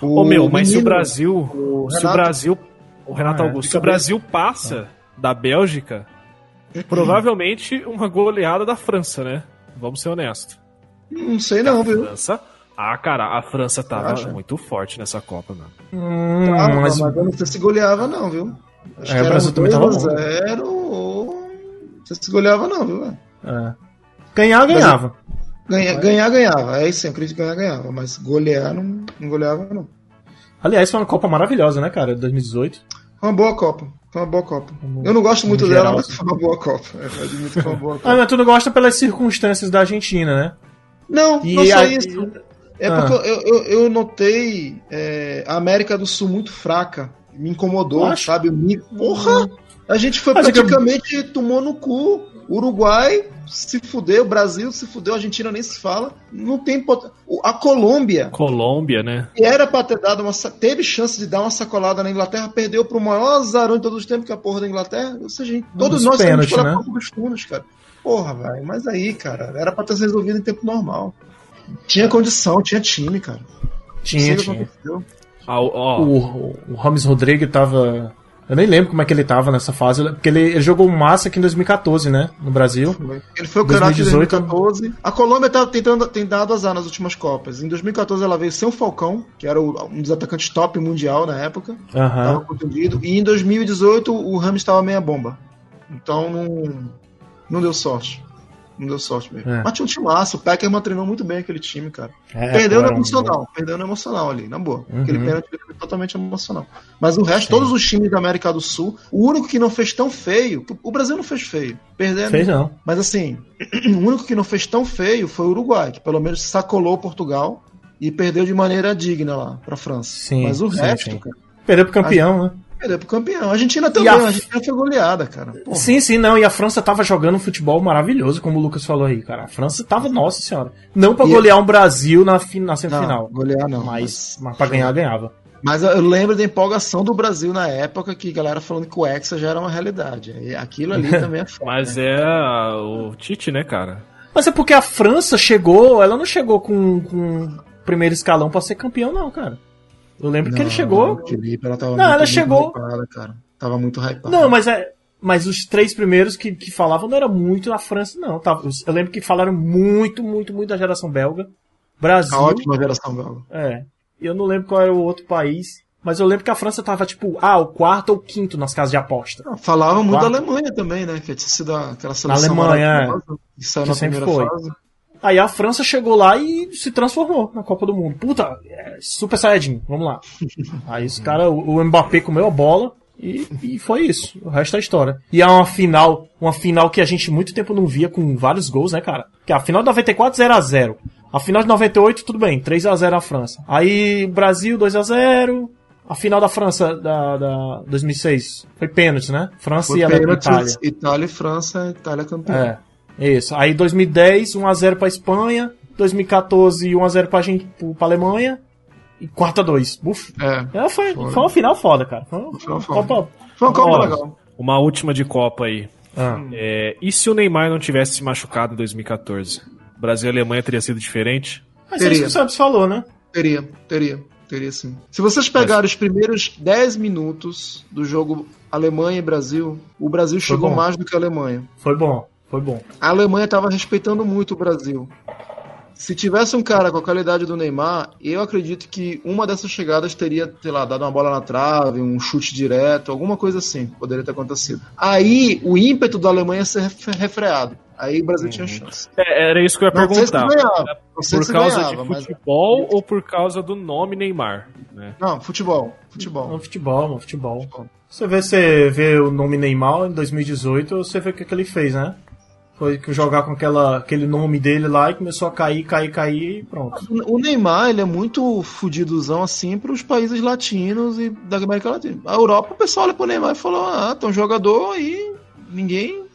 Ô meu, mas se o menino- Brasil. o Se o Renato- Brasil. O Renato Ah, é. Augusto, se o Brasil passa da Bélgica, provavelmente uma goleada da França, né? Vamos ser honestos. Não sei não, viu? França. Ah, cara, a França tava Acha? muito forte nessa Copa, mano. Hum, mas mas eu não sei se goleava não, viu? Acho É, que o Brasil era também tava 2 a 0 ou... Não sei se goleava não, viu? velho? é. ganhar, ganhava. Ganha, ganhar, ganhava. É isso, eu acredito que ganhar, ganhava. Mas golear, não, não goleava, não. Aliás, foi uma Copa maravilhosa, né, cara? 2018. Foi uma boa Copa. Foi uma boa Copa. Eu não gosto muito dela, mas foi uma boa Copa. Eu admito que foi uma boa (laughs) Ah, Copa. mas tu não gosta pelas circunstâncias da Argentina, né? Não, E não só aí- isso. É Ah. porque eu, eu, eu notei é, a América do Sul muito fraca. Me incomodou, Eu acho. sabe? Me... Porra! A gente foi Mas é praticamente tomou no cu. Uruguai se fudeu, Brasil se fudeu, a Argentina nem se fala. Não tem pot... O- A Colômbia, Colômbia, né? que era pra ter dado uma. teve chance de dar uma sacolada na Inglaterra, perdeu pro maior azarão de todos os tempos, que é a porra da Inglaterra. Ou seja, todos dos nós pênaltis, pela né? Dos Fundos, cara. Porra, velho. Mas aí, cara, era pra ter resolvido em tempo normal. Tinha condição, tinha time, cara. Tinha, o tinha. aconteceu. Ah, ó, O, o Rames Rodrigues tava. Eu nem lembro como é que ele tava nessa fase, porque ele, ele jogou massa aqui em 2014, né? No Brasil. Ele foi o craque de 2018. 2014. A Colômbia tá tentando, tem dado azar nas últimas Copas. Em 2014 ela veio sem o Falcão, que era o- um dos atacantes top mundial na época. Tava Aham. contundido. E em 2018 o Ramos estava meia bomba. Então não, não deu sorte. Não deu sorte mesmo. É. Mas tinha um timaço. O Peckerman treinou muito bem aquele time, cara. É, perdeu pô, no emocional. Perdeu no emocional ali, na boa. Aquele Uhum. pênalti dele foi totalmente emocional. Mas o resto, todos os times da América do Sul, o único que não fez tão feio. O Brasil não fez feio. Perdendo. Fez não. Mas assim, (clears throat) o único que não fez tão feio foi o Uruguai, que pelo menos sacolou Portugal e perdeu de maneira digna lá pra França. Sim, Mas o sim, resto, sim. cara, Perdeu pro campeão, né? Perdeu pro campeão. A Argentina também, a- a Argentina foi goleada, cara. Porra. Sim, sim, não. E a França tava jogando um futebol maravilhoso, como o Lucas falou aí, cara. A França tava, nossa senhora. Não pra E- golear um Brasil na, fin- na Não, semifinal. golear não. Mas, mas pra ganhar, ganhava. Mas eu lembro da empolgação do Brasil na época que a galera falando que o Hexa já era uma realidade. E aquilo ali (laughs) também é foda. mas é ah, o Tite, né, cara? Mas é porque a França chegou, ela não chegou com, com primeiro escalão pra ser campeão, não, cara. Eu lembro que ele chegou. Ela tava Não, muito, ela chegou- hypada, cara. Tava muito hypada. Não, mas é. Mas os três primeiros que, que falavam não era muito a França, não. Tava, eu lembro que falaram muito, muito, muito da geração belga. Brasil. A ótima geração belga. É. Eu não lembro qual era o outro país. Mas eu lembro que a França tava tipo, ah, o quarto ou quinto nas casas de aposta. Falavam muito Quarto. da Alemanha também, né? Que tinha sido aquela seleção Alemanha, é. maravilhosa, que saiu na sempre primeira foi. fase. Aí a França chegou lá e se transformou na Copa do Mundo. Puta, é, Super Saiyajin, vamos lá. (laughs) Aí os caras, o, Mbappé comeu a bola e, e foi isso. O resto é história. E é uma final, uma final que a gente muito tempo não via com vários gols, né, cara? Que a final de 94, 0x0. A final de 98, tudo bem, 3x0 a França. Aí Brasil, 2x0. A final da França, da, da 2006, foi pênalti, né? França Foi e a pênaltis, Itália. Itália e França, Itália campeã. É, isso. Aí 2010, 1x0 pra Espanha. 2014, 1x0 pra, gente, pra Alemanha. E quarta 2. Uf. É. É, foi, foi uma final foda, cara. Foi uma, Final foda. Copa. Foi uma Copa Ó, legal. Uma última de Copa aí. Ah. É, e se o Neymar não tivesse se machucado em 2014? Brasil e Alemanha teria sido diferente? Mas é isso Teria. que o Santos falou, né? Teria, teria, teria sim. Se vocês pegarem os primeiros 10 minutos do jogo Alemanha e Brasil, o Brasil chegou bom. mais do que a Alemanha. Foi bom, foi bom. A Alemanha estava respeitando muito o Brasil. Se tivesse um cara com a qualidade do Neymar, eu acredito que uma dessas chegadas teria, sei lá, dado uma bola na trave, um chute direto, alguma coisa assim, poderia ter acontecido. Aí o ímpeto da Alemanha ia ser ref- refreado. Aí o Brasil tinha chance. É, era isso que eu ia Não sei se perguntar. ganhava, não sei Por se causa ganhava, de mas- futebol ou por causa do nome Neymar? Né? Não, futebol, futebol. No futebol, no futebol. Você vê, você vê o nome Neymar em 2018, você vê o que, que ele fez, né? Foi que jogar com aquela, aquele nome dele lá e começou a cair, cair, cair e pronto. O Neymar, ele é muito fudidozão assim para os países latinos e da América Latina. A Europa, o pessoal olha pro Neymar e falou: ah, tem um jogador aí, ninguém.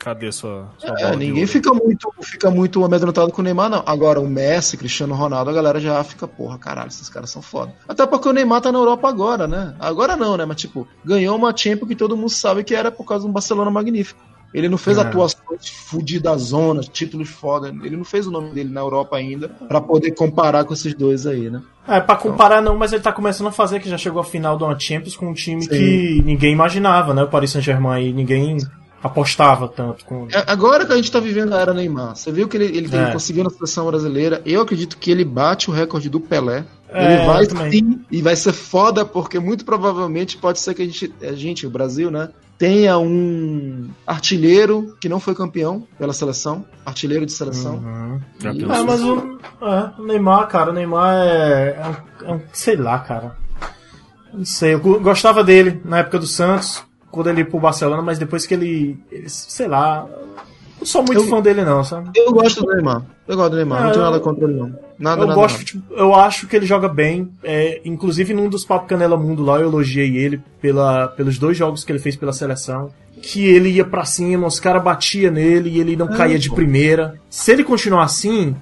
Cadê sua, sua É, ninguém fica muito, fica muito amedrontado com o Neymar, não. Agora, o Messi, Cristiano Ronaldo, a galera já fica, porra, caralho, esses caras são foda. Até porque o Neymar tá na Europa agora, né? Agora não, né? Mas, tipo, ganhou uma Champions que todo mundo sabe que era por causa de um Barcelona magnífico. Ele não fez É. atuações fudidas zonas, títulos foda. Ele não fez o nome dele na Europa ainda pra poder comparar com esses dois aí, né? É, pra comparar não, mas ele tá começando a fazer que já chegou à final uma Champions com um time Sim. que ninguém imaginava, né? O Paris Saint-Germain e ninguém apostava tanto com É, Agora que a gente tá vivendo a era Neymar, você viu que ele, ele, É. ele conseguiu na seleção brasileira. Eu acredito que ele bate o recorde do Pelé. É, ele vai sim, e vai ser foda, porque muito provavelmente pode ser que a gente, a gente, o Brasil, né, tenha um artilheiro que não foi campeão pela seleção, artilheiro de seleção. Uhum. E-? É, mas o, é, o Neymar, cara, o Neymar é, é um, é um- Sei lá, cara. Não sei, eu go- gostava dele na época do Santos, quando ele ia pro Barcelona, mas depois que ele. ele- sei lá. Não sou muito Eu- fã dele, não, sabe? Eu gosto do Neymar. Eu gosto do Neymar, É, não tenho nada contra ele, não. Nada, eu nada, gosto, nada. tipo, eu acho que ele joga bem. é, inclusive num dos Papo Canela Mundo lá, eu elogiei ele pela, pelos dois jogos que ele fez pela seleção. Que ele ia pra cima, os caras batiam nele e ele não É, caía de pô. primeira. Se ele continuar assim,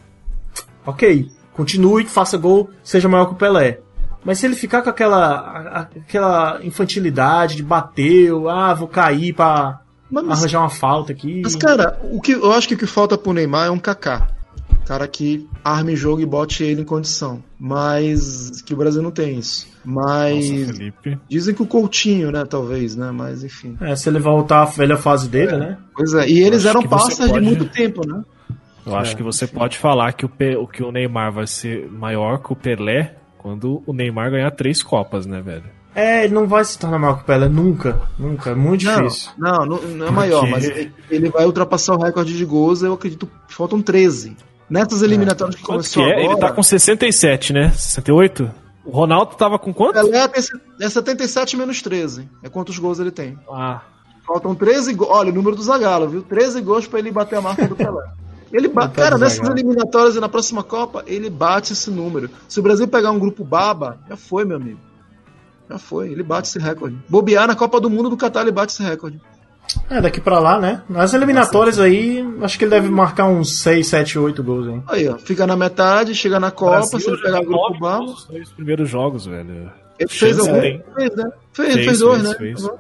ok. Continue, faça gol, seja maior que o Pelé. Mas se ele ficar com aquela, aquela infantilidade de bater, ah, vou cair pra Mas- arranjar uma falta aqui. Mas, cara, o que, eu acho que o que falta pro Neymar é um Kaká. Cara que arme jogo e bote ele em condição. Mas que o Brasil não tem isso. Nossa, Mas Felipe. dizem que o Coutinho, né, talvez, né? Mas enfim. É, se ele voltar à velha fase dele, né? Pois é. E eles acho eram parceiros pode- de muito tempo, né? Eu acho É, que você pode falar que o, Pe- o que o Neymar vai ser maior que o Pelé quando o Neymar ganhar três Copas, né, velho? É, ele não vai se tornar maior que o Pelé nunca. Nunca. É muito difícil. Não, não, não é maior, Porque- mas ele- ele vai ultrapassar o recorde de gols, eu acredito que faltam 13. Nessas eliminatórias que Quanto que começou é? agora, Ele tá com 67, né? 68? O Ronaldo tava com quanto? Pelé tem- é 77 menos 13. É quantos gols ele tem. Ah, Faltam 13 gols. Olha, o número do Zagallo, viu? 13 gols pra ele bater a marca do Pelé. Ele ba... Coitado Cara, do nessas Zagallo. eliminatórias e na próxima Copa, ele bate esse número. Se o Brasil pegar um grupo baba, já foi, meu amigo. Já foi, ele bate esse recorde. Bobear na Copa do Mundo do Catar, ele bate esse recorde. É, daqui pra lá, né? Nas eliminatórias aí, acho que ele deve marcar uns 6, 7, 8 gols, hein? Aí, ó, fica na metade, chega na Copa, Brasil se ele pegar o tem grupo gols nos dois primeiros jogos, velho. Ele fez Chance algum? Fez, né? Fez, Fez, fez dois, fez, né? fez.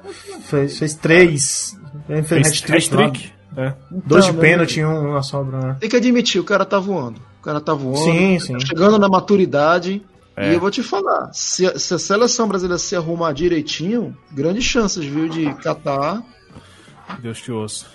Fez, fez três. Ele fez hat-trick. É. Dois de Então, pênalti e um na sobra, né? Tem que admitir, o cara tá voando. O cara tá voando. Sim, sim. tá chegando na maturidade. É. E eu vou te falar, se a, se a seleção brasileira se arrumar direitinho, grandes chances, viu, de catar. Deus te ouça.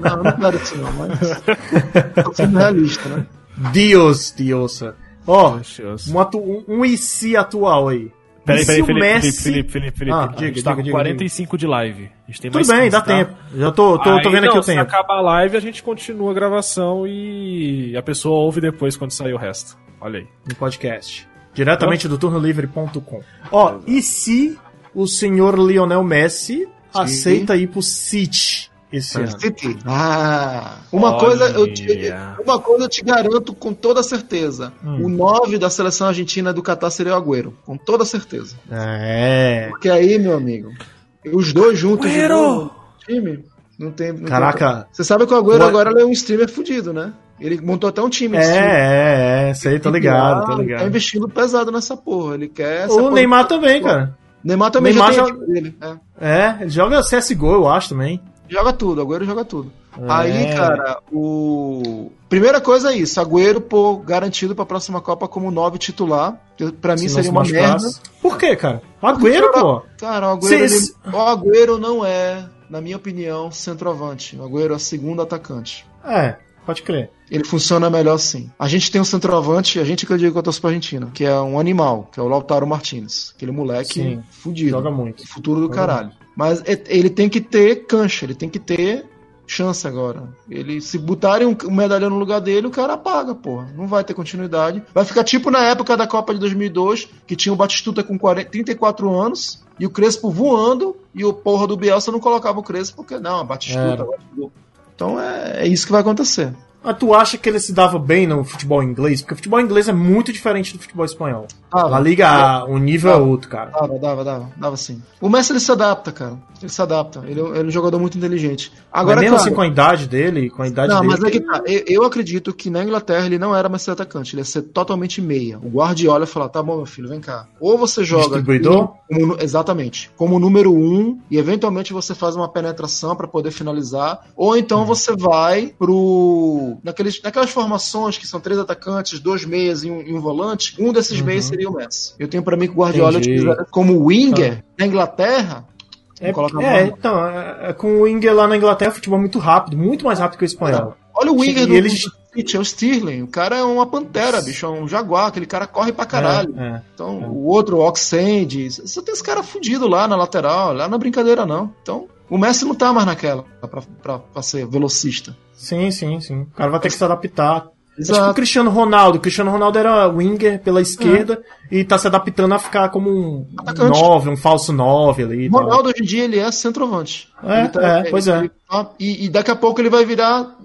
Não, não quero isso não, mas. Tô sendo realista, né? Dios, Diosa. Ó, Ansioso. um, atu- um, IC atual aí. Peraí, peraí, se Felipe, Messi- Felipe, Felipe, Felipe. Ah, a diga, gente tá diga, com diga, 45 de live. A gente tem Tudo mais bem, 15, dá tá? tempo. Já tô, tô, Aí, tô vendo não, aqui o se tempo. acabar a live, a gente continua a gravação e a pessoa ouve depois quando sair o resto. Olha aí. no podcast. Diretamente do turnolivre.com. Ó, e se o senhor Lionel Messi aceita ir pro City esse ano? City. Ah, uma Olha. coisa eu te, uma coisa eu te garanto com toda certeza. Hum. O 9 da seleção argentina do Catar seria o Agüero, com toda certeza. É. Porque aí, meu amigo, os dois juntos Agüero! no time, não tem, não tem Caraca. como. Você sabe que o Agüero O- agora é um streamer fudido, né? Ele montou até um time. É, streamer. é, é, sei, tô ligado, tô Tá ligado. investindo pesado nessa porra. Ele quer. O. Neymar também, cara. Neymar também Neymar já tem dele. É. É, ele joga CSGO, eu acho também. Joga tudo, Agüero joga tudo. É. Aí, cara, o. Primeira coisa é isso: Agüero, pô, garantido pra próxima Copa como 9 titular. Pra mim Se seria se uma merda. Por quê, cara? Agüero, pô. Cara, o Agüero, ele- o Agüero não é, na minha opinião, centroavante. O Agüero é segundo atacante. É, pode crer. Ele funciona melhor sim. A gente tem um centroavante, a gente que eu digo que eu torço pra Argentina, que é um animal, que é o Lautaro Martinez. Aquele moleque Sim, fudido. Joga muito. Futuro do Joga caralho. Mas e- ele tem que ter cancha, ele tem que ter chance agora. Ele, se botarem um, medalhão no lugar dele, o cara apaga, porra. Não vai ter continuidade. Vai ficar tipo na época da Copa de 2002, que tinha o Batistuta com 40, 34 anos e o Crespo voando e o porra do Bielsa não colocava o Crespo porque não, Batistuta. Era. Então é, é isso que vai acontecer. Mas tu acha que ele se dava bem no futebol inglês? Porque o futebol inglês é muito diferente do futebol espanhol. Dava. A liga, o nível é outro, cara. Dava, dava, dava, dava sim. O Messi ele se adapta, cara. Ele se adapta. Ele, é um- ele é um jogador muito inteligente. Agora, mas mesmo claro, assim, com a idade dele, com a idade Não, dele. mas é que tá. Eu, eu acredito que na Inglaterra ele não era mais ser atacante, ele ia ser totalmente meia. O Guardiola ia falar: tá bom, meu filho, vem cá. Ou você joga. Distribuidor? como exatamente. Como número um, e eventualmente você faz uma penetração para poder finalizar. Ou então você vai pro. Naqueles, naquelas formações que são três atacantes, dois meias e um, e um volante. Um desses meias seria o Messi. Eu tenho para mim que o Guardiola Uhum. Utilizaria como winger na Inglaterra. É, é, então, é, é, com o Inger lá na Inglaterra, o futebol é muito rápido, muito mais rápido que o espanhol. Olha o winger do eles- City, é o Stirling. O cara é uma pantera, bicho, é um jaguar. Aquele cara corre pra caralho. É, é. Então, o outro, o você tem esse cara fudido lá na lateral, lá na brincadeira não. Então, o Messi não tá mais naquela pra ser velocista. Sim, sim, sim. O cara vai ter que se adaptar. É tipo o Exato. Cristiano Ronaldo. O Cristiano Ronaldo era winger pela esquerda e tá se adaptando a ficar como um Atacante. 9, um falso 9 ali. Ronaldo hoje em dia ele é centroavante. É, tá- é, pois é. tá- e, e daqui a pouco ele vai virar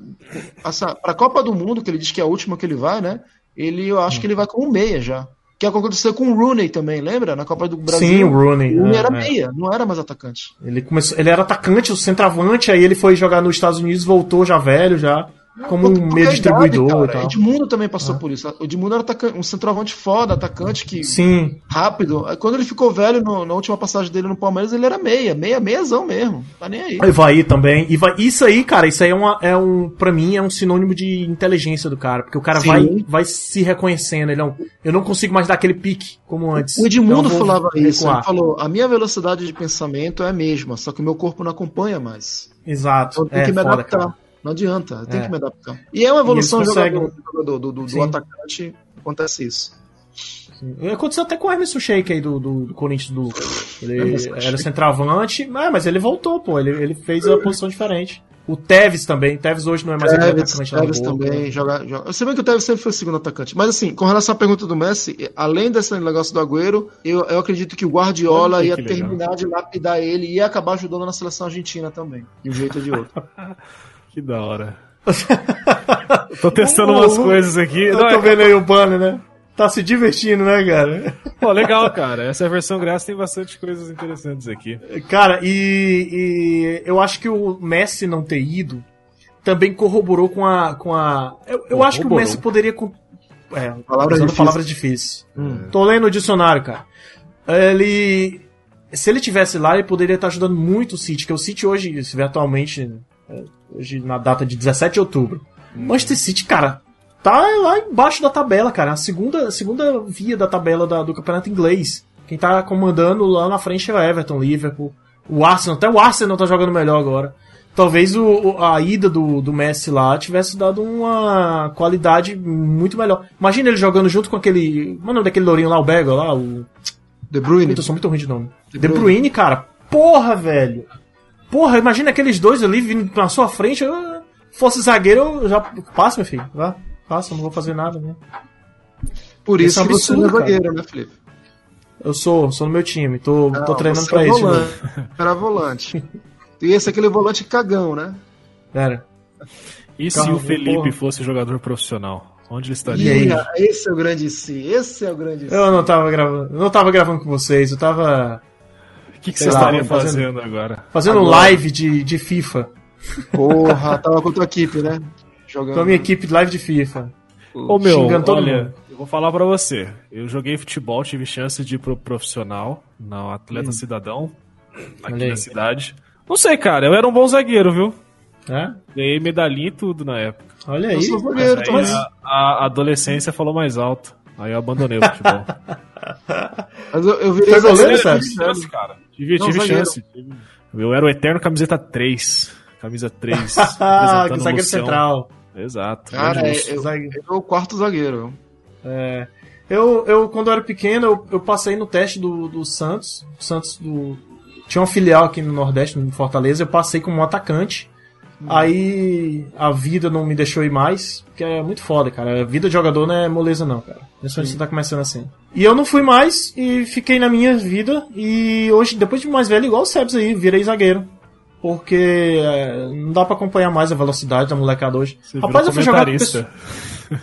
essa, pra Copa do Mundo, que ele diz que é a última que ele vai, né? Ele, eu acho que ele vai como meia já. Que o que aconteceu com o Rooney também, lembra? Na Copa do Brasil. Sim, o Rooney. O Rooney é, era é. meia, não era mais atacante. Ele começou, ele era atacante, o centroavante, aí ele foi jogar nos Estados Unidos, voltou já velho, já como um meio distribuidor idade, e tal. Edmundo também passou por isso. O Edmundo era um centroavante foda, atacante que Sim, rápido. Quando ele ficou velho no- na última passagem dele no Palmeiras, ele era meia, meia, meiazão mesmo. Tá nem aí. Ivaí também. Iva- Isso aí, cara, isso aí é, uma, é um, pra mim, é um sinônimo de inteligência do cara, porque o cara Sim. vai, vai se reconhecendo. Ele não, eu não consigo mais dar aquele pique como antes. O Edmundo Então falava isso. recuar. Ele falou: a minha velocidade de pensamento é a mesma, só que o meu corpo não acompanha mais. Exato. Então É, que me foda, adaptar. cara. Não adianta, eu tenho É. que me adaptar. E é uma evolução conseguem- jogador, do do, do, do Sim. atacante, acontece isso. Aconteceu até com o Emerson Sheik aí do, do, do Corinthians. Do, ele era centroavante, mas, mas ele voltou, pô. Ele, ele fez a posição diferente. O Tevez também. Tevez hoje não é mais Tevez, atacante Tevez boa, também né? joga, joga. Eu sei bem que o Tevez sempre foi segundo atacante. Mas assim, com relação à pergunta do Messi, além desse negócio do Agüero, eu, eu acredito que o Guardiola Olha ia que legal. terminar de lapidar ele e ia acabar ajudando na seleção argentina também. De um jeito ou de outro. (laughs) Que da hora. (laughs) Tô testando Uh, umas coisas aqui. Eu Não, tô é- vendo aí o banner, né? Tá se divertindo, né, cara? Pô, legal, cara. Essa versão grátis tem bastante coisas interessantes aqui. Cara, e, e eu acho que o Messi não ter ido também corroborou com a. Com a eu eu acho que o. Messi poderia. com- É, Palavras usando difíceis. palavras difíceis. Hum. Tô lendo o dicionário, cara. Ele. Se ele tivesse lá, ele poderia estar ajudando muito o City, que o City hoje, se vê atualmente, é, hoje na data de 17 de outubro. Manchester City, cara, tá lá embaixo da tabela, cara. A segunda, a segunda via da tabela da- do campeonato inglês. Quem tá comandando lá na frente é o Everton, Liverpool, o Arsenal. Até o Arsenal tá jogando melhor agora. talvez o, a ida do, do Messi lá tivesse dado uma qualidade muito melhor. Imagina ele jogando junto com aquele. Mano, daquele lourinho lá, o Bega lá, o. De Bruyne. Puta, eu sou muito ruim de nome. De De Bruyne. Bruyne, cara. Porra, velho. Porra, imagina aqueles dois ali vindo na sua frente. Eu, fosse zagueiro, eu já. Passa, meu filho. Vá. Passa, eu não vou fazer nada, né? Por isso Isso é um que você não é zagueiro, né, Felipe? Eu sou, sou no meu time. Tô, tô Não, treinando você pra é isso. volante. Era volante. Tu ia ser aquele volante cagão, né? Pera. E se o Felipe porra. fosse jogador profissional? Onde ele estaria? aí? Ih, esse é o grande si. Esse é o grande si. Eu não tava gravando. eu Não tava gravando com vocês, eu tava que, que Sei você lá, estaria fazendo- fazendo agora? fazendo Agora. live de, de FIFA. Porra, tava com a tua equipe, né? Jogando. Com a minha equipe de live de FIFA. Ô meu, olha, mundo. eu vou falar pra você. Eu joguei futebol, tive chance de ir pro profissional, no Atleta Cidadão, aqui aí. na cidade. Não sei, cara, eu era um bom zagueiro, viu? É? Ganhei medalhinha e tudo na época. Olha Eu aí. sou zagueiro Aí também. a, a adolescência falou mais alto. Aí eu abandonei o futebol. (laughs) Mas eu, eu virei Foi goleiro, chance, cara. Tive, Não, tive chance. Tive- Eu era o eterno camiseta 3. Camisa 3. (laughs) Ah, que o zagueiro Lucião. central. Exato. Cara, é- eu, eu sou o quarto zagueiro. É. Eu, eu, quando eu era pequeno, eu, eu passei no teste do, do Santos. O Santos do. Tinha uma filial aqui no Nordeste, no Fortaleza, eu passei como atacante. Aí a vida não me deixou ir mais, porque é muito foda, cara. A vida de jogador não é moleza, não, cara. Principalmente você tá começando assim. E eu não fui mais e fiquei na minha vida. E hoje, depois de mais velho, igual o Sebs aí, virei zagueiro. Porque é, não dá pra acompanhar mais a velocidade da molecada hoje. Você Rapaz, eu fui jogar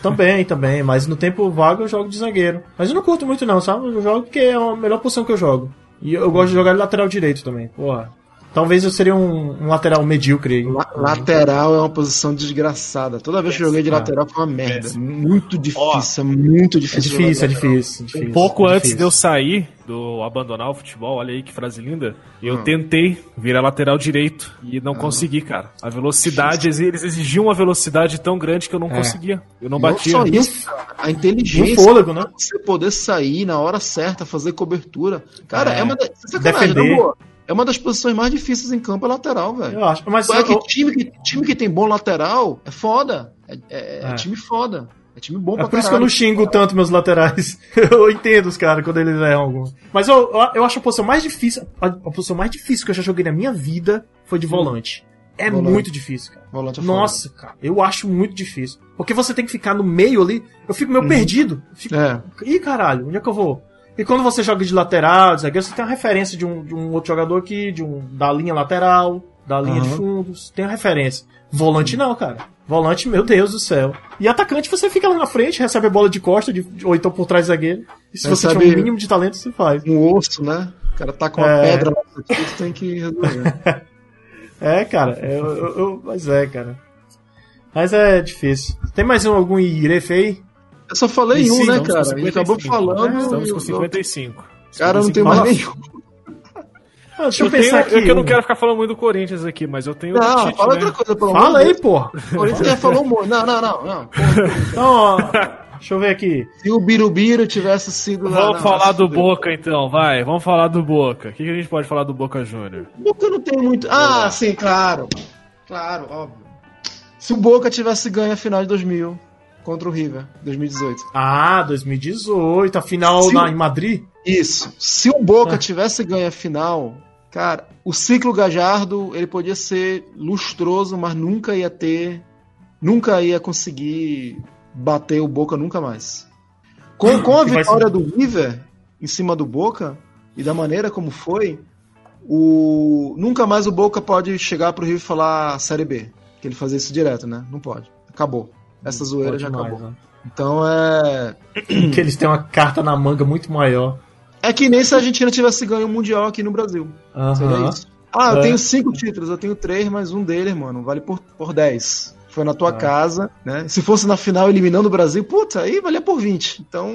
também, também, mas no tempo vago eu jogo de zagueiro. Mas eu não curto muito não, sabe? Eu jogo porque é a melhor posição que eu jogo. E eu gosto de jogar de lateral direito também, porra. Talvez eu seria um, um lateral medíocre aí. La- lateral é uma posição desgraçada. Toda vez que eu joguei de lateral foi uma merda. Muito difícil, é muito É difícil. difícil, é lateral. difícil, é difícil. Um pouco é antes difícil. de eu sair, do abandonar o futebol, olha aí que frase linda, eu Ah. tentei virar lateral direito e não consegui, cara. A velocidade, eles exigiam uma velocidade tão grande que eu não É. conseguia. Eu não Não batia. só E isso, cara. A inteligência. o fôlego, né? Você poder sair na hora certa, fazer cobertura. Cara, é, É. uma Defender. boa. É uma das posições mais difíceis em campo, é lateral, velho. Eu acho. Mas É que eu- time, que time que tem bom lateral é foda. É, é- é É. time foda. É time bom é pra por isso que eu não xingo tanto meus laterais. (laughs) eu entendo os caras quando eles erram algum. Mas eu, eu- eu acho a posição mais difícil. A, a posição mais difícil que eu já joguei na minha vida foi de volante. É Volante. muito difícil, cara. Volante é foda. Nossa, cara, eu acho muito difícil. Porque você tem que ficar no meio ali. Eu fico meio perdido. Eu Fico, É. Ih, caralho, onde é que eu vou? E quando você joga de lateral, de zagueiro, você tem uma referência de um, de um outro jogador aqui, de um, da linha lateral, da linha de Aham. fundos. Tem uma referência. Volante não, cara. Volante, meu Deus do céu. E atacante, você fica lá na frente, recebe a bola de costa, de- ou então por trás do zagueiro. E se você Recebe- tiver um mínimo de talento, você faz. Um osso, né? O cara tá com uma É. pedra você tem que resolver. (laughs) É, cara, é, eu, eu- eu- mas é, cara. Mas é difícil. Tem mais um, algum Irefe aí? Eu só falei E um, sim, né, Estamos com cara? A gente acabou 55. falando. Estamos e com o- 55. Cara, não tem 55. mais nenhum. Ah, deixa eu, Eu, pensar tenho, aqui. é que eu não quero ficar falando muito do Corinthians aqui, mas eu tenho Não, Tite, fala né? outra coisa, pelo Fala aí, porra. O Corinthians já falou muito. Não, não, não, não. Então, ó, deixa eu ver aqui. Se o Birubiru tivesse sido. lá, Vamos falar do. Boca então, vai. Vamos falar do Boca. O que, que a gente pode falar do Boca Júnior? Boca não tem muito. Ah, sim, claro. Claro, óbvio. Se o Boca tivesse ganho a final de 2000 contra o River, 2018. Ah, 2018, a final na, em Madrid? Isso. Se o Boca tivesse ganho a final, cara, o ciclo Gajardo ele podia ser lustroso, mas nunca ia ter, nunca ia conseguir bater o Boca nunca mais. Com, com a vitória do River em cima do Boca e da maneira como foi, o nunca mais o Boca pode chegar pro River e falar Série B, que ele fazia isso direto, né? Não pode. Acabou. Essa zoeira Pode já mais, acabou. né? Então é (clears throat) Que eles têm uma carta na manga muito maior. é que nem se a Argentina tivesse ganho o mundial aqui no Brasil. Seria isso. Ah, eu É. tenho cinco títulos, eu tenho três, mas um deles, mano, vale por, por 10. Foi na tua Ah. casa, né? Se fosse na final eliminando o Brasil, puta, aí valia por 20. Então,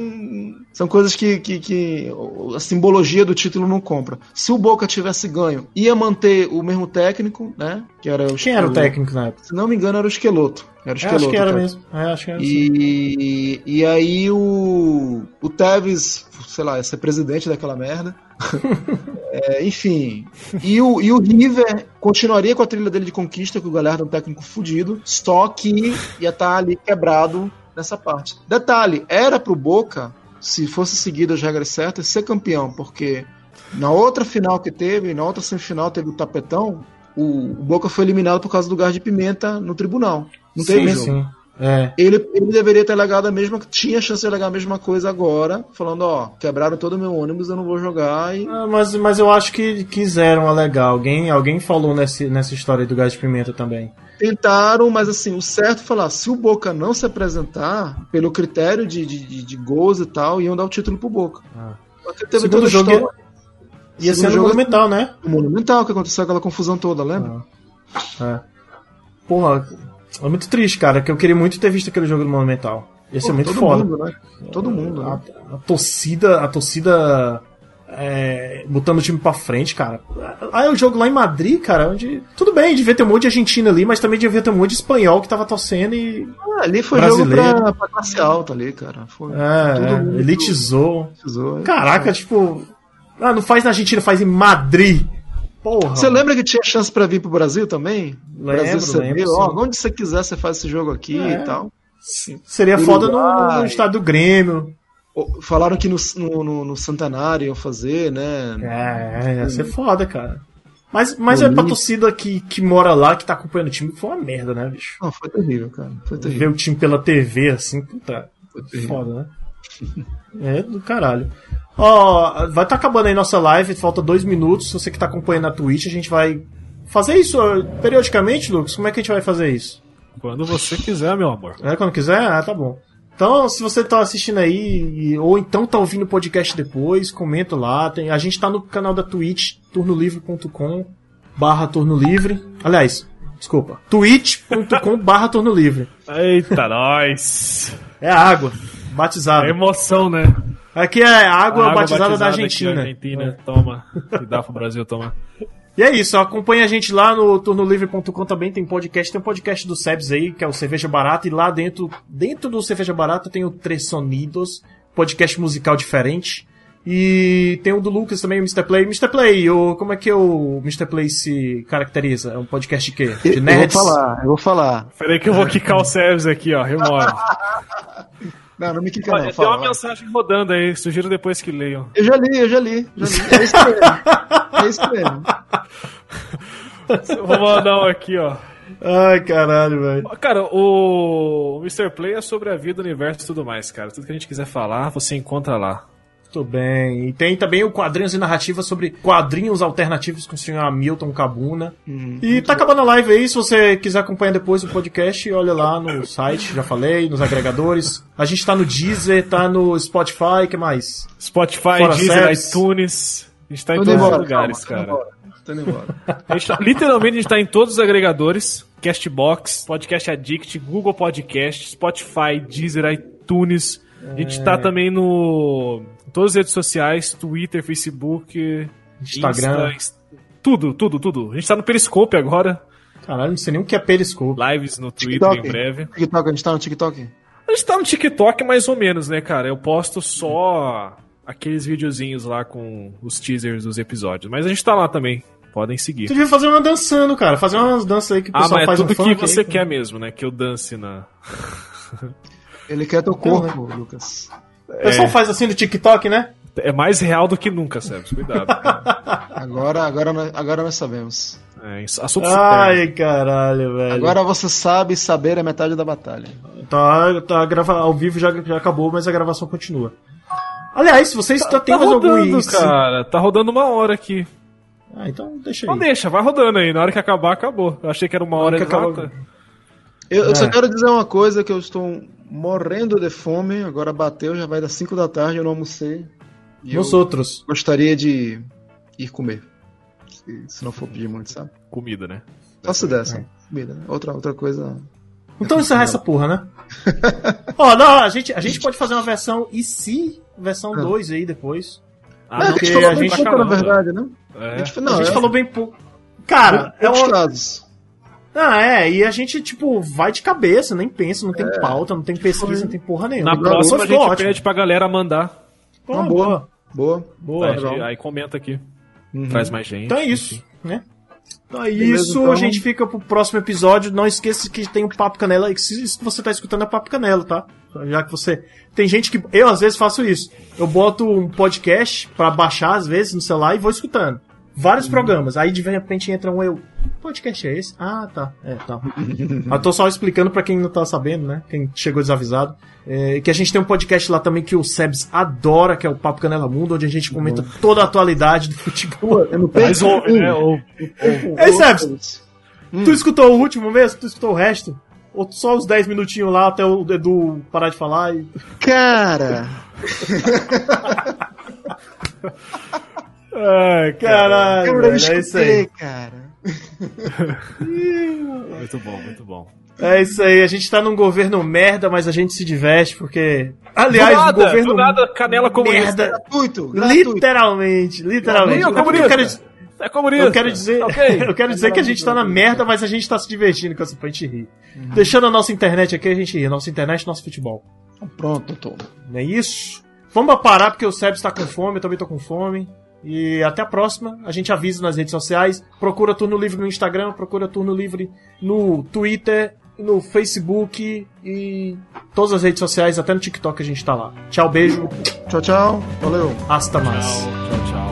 são coisas que, que, que a simbologia do título não compra. Se o Boca tivesse ganho, ia manter o mesmo técnico, né? Que era o Quem era o técnico na época? Se não me engano, era o Esqueloto. Era o É, Esqueloto. acho que era cara. mesmo. É, acho que era sim. E, e aí o, o Tevez, sei lá, ia ser presidente daquela merda. (laughs) É, enfim. E o, e o River continuaria com a trilha dele de conquista, que o Galhardo é um técnico fudido, só que ia estar ali quebrado nessa parte. Detalhe, era pro Boca, se fosse seguido as regras certas, ser campeão, porque na outra final que teve, na outra semifinal teve o tapetão, o, Boca foi eliminado por causa do gás de pimenta no tribunal. Não teve jogo. sim. É. Ele, ele deveria ter legado a mesma, tinha chance de alegar a mesma coisa agora, falando, ó, quebraram todo o meu ônibus, eu não vou jogar e Ah, mas, mas eu acho que quiseram alegar. Alguém, alguém falou nesse, nessa história do gás de pimenta também. tentaram, mas assim, o certo é falar, se o Boca não se apresentar, pelo critério de, de, de, de gols e tal, iam dar o título pro Boca. Ah. Segundo jogo história Ia ser Segundo no jogo- Monumental, né? Monumental, que aconteceu aquela confusão toda, lembra? É. Porra, é muito triste, cara, que eu queria muito ter visto aquele jogo do Monumental. Ia ser Pô, muito todo foda. Mundo, né? Todo mundo, A, né? a torcida, a torcida é, botando o time pra frente, cara. Aí o jogo lá em Madrid, cara, onde. Tudo bem, devia ter um monte de argentino ali, mas também devia ter um monte de espanhol que tava torcendo e. Ah, ali foi Brasileiro. jogo pra, pra classe alta ali, cara. Foi É, é, mundo elitizou. precisou. Caraca, tipo. Ah, não faz na Argentina, faz em Madrid. Porra. Você lembra que tinha chance pra vir pro Brasil também? Lembro, Brasil cedeu, lembro, ó, sim. onde você quiser você faz esse jogo aqui É. e tal. Seria foda no, no estado do Grêmio. Falaram que no, no, no, Centenário iam fazer, né? É, ia ser foda, cara. Mas, mas é pra torcida que, que mora lá, que tá acompanhando o time, foi uma merda, né, bicho? Não, foi terrível, cara. Foi Ver terrível. o time pela TV, assim, puta, foda, né? É do caralho. Ó, vai tá acabando aí nossa live, falta dois minutos. Você que tá acompanhando na Twitch, a gente vai fazer isso ó, periodicamente, Lucas. Como é que a gente vai fazer isso? Quando você quiser, meu amor. É, quando quiser? Ah, tá bom. Então, se você tá assistindo aí, ou então tá ouvindo o podcast depois, comenta lá. Tem, a gente tá no canal da Twitch, turnolivre.com barra turnolivre. Aliás, desculpa, twitch.com barra turnolivre. Eita, nós! É água, batizada. É emoção, né? Aqui é água, A batizada, da aqui, Argentina. Argentina, toma. E dá pro Brasil tomar. E é isso, acompanha a gente lá no turnolivre.com também, tem podcast, tem um podcast do Sebs aí, que é o Cerveja Barata, e lá dentro, dentro do Cerveja Barata tem o Três Sonidos, podcast musical diferente. E tem o do Lucas também, o Mr. Play. Mr. Play, o, como é que o Mr. Play se caracteriza? É um podcast de quê? De Eu vou nerds? falar, eu vou falar. Peraí que eu vou quicar o Sevs aqui, ó. Remove. (laughs) Não, não me quica Olha, não, tem fala. uma vai. mensagem rodando aí, sugiro depois que leiam. Eu já li, eu já li, já li. É isso mesmo. É isso mesmo. Eu vou mandar um aqui, ó. Ai, caralho, velho. Cara, o Mr. Play é sobre a vida, o universo e tudo mais, cara. Tudo que a gente quiser falar, você encontra lá. Muito bem. E tem também o quadrinhos e narrativas sobre quadrinhos alternativos com o senhor Hamilton Cabuna. e tá acabando a live aí, se você quiser acompanhar depois o podcast, olha lá no site, já falei, nos agregadores. A gente tá no Deezer, tá no Spotify, que mais? Spotify, Fora Deezer, iTunes. A gente tá em Tô todos os lugares, calma, cara. Tô indo embora. A gente tá- literalmente a gente tá em todos os agregadores: Castbox, Podcast Addict, Google Podcast, Spotify, Deezer, iTunes. A gente tá também no em todas as redes sociais, Twitter, Facebook, Instagram. Insta, tudo, tudo, tudo. A gente tá no Periscope agora, Caralho, não sei nem o que é periscope. lives no Twitter TikTok. em breve. TikTok, a gente tá no TikTok? A gente tá no TikTok mais ou menos, né, cara? Eu posto só aqueles videozinhos lá com os teasers dos episódios, mas a gente tá lá também. Podem seguir. Tu devia fazer uma dançando, cara. Fazer umas danças aí que o Ah, pessoal mas é faz tudo um que você aí. quer mesmo, né? Que eu dance na. (laughs) Ele quer teu corpo, Lucas. O pessoal faz assim no TikTok, né? É mais real do que nunca, Sebs. Cuidado. cara. (laughs) Agora, agora, nós- agora nós sabemos. É, assunto super. Ai, caralho, velho. Agora você sabe saber é metade da batalha. Tá, tá grava... ao vivo já, já acabou, mas a gravação continua. Aliás, se vocês tá, tem Tá mais algum rodando, isso- cara. Tá rodando uma hora aqui. Ah, então deixa aí. Não deixa, vai rodando aí. Na hora que acabar, acabou. Eu achei que era uma hora que exata. acabou. Eu, eu só É. quero dizer uma coisa, que eu estou morrendo de fome, agora bateu, já vai das 5 da tarde, eu não almocei. E eu Nos outros. gostaria de ir comer. Se, se não for pedir muito, sabe? Comida, né? Só se dessa. Comida, né? Outra, outra coisa. Então encerrar essa porra, né? (laughs) Ó, não, a gente, a gente pode fazer uma versão e se versão 2 aí depois. Ah, Não, a porque gente falou a bem gente- pouco, na verdade, né? É. A gente, a não, gente é, falou bem pouco. Cara, é uma... casos. Ah, é, e a gente, tipo, vai de cabeça, nem pensa, não tem pauta, não tem pesquisa, não tem porra nenhuma. Na próxima a gente ótimo. pede pra galera mandar. Uma Uma boa. boa. Boa. Aí, aí comenta aqui. Traz mais gente. Então é isso, né? Então é Beleza, isso, então. a gente fica pro próximo episódio. Não esqueça que tem o Papo Canela. Isso que você tá escutando é Papo Canela, tá? Já que você. Tem gente que. Eu às vezes faço isso. Eu boto um podcast pra baixar, às vezes, no celular e vou escutando. Vários programas. Aí de repente entra um eu. Que podcast é esse? Ah, tá. É, tá. (laughs) eu tô só explicando pra quem não tá sabendo, né? Quem chegou desavisado. É, que a gente tem um podcast lá também que o Sebs adora, que é o Papo Canela Mundo, onde a gente comenta toda a atualidade do futebol. É no Mas ouve, né? Ouve. Ei, Sebs, Tu escutou o último mesmo? Tu escutou o resto? Ou só os 10 minutinhos lá até o Edu parar de falar? E... Cara, (laughs) Ai, caralho, eu velho, é isso aí. cara. (laughs) Muito bom, muito bom. É isso aí, a gente tá num governo merda, mas a gente se diverte porque. Aliás, do nada, um governo do nada, canela comunista. merda. Gratuito, gratuito. Literalmente, literalmente. Não, É comunista. eu quero, É comunista. eu quero dizer, Ok. (laughs) eu quero dizer que a gente tá na merda, mas a gente tá se divertindo com essa pra gente rir. Deixando a nossa internet aqui, a gente ri. Nossa internet, nosso futebol. Pronto, doutor. Não é isso? Vamos parar porque o Sebs tá com fome, eu também tô com fome. E até a próxima. A gente avisa nas redes sociais. Procura Turno Livre no Instagram, procura Turno Livre no Twitter, no Facebook e todas as redes sociais, até no TikTok a gente tá lá. Tchau, beijo. Tchau, tchau. Valeu. Hasta mais. Tchau, tchau.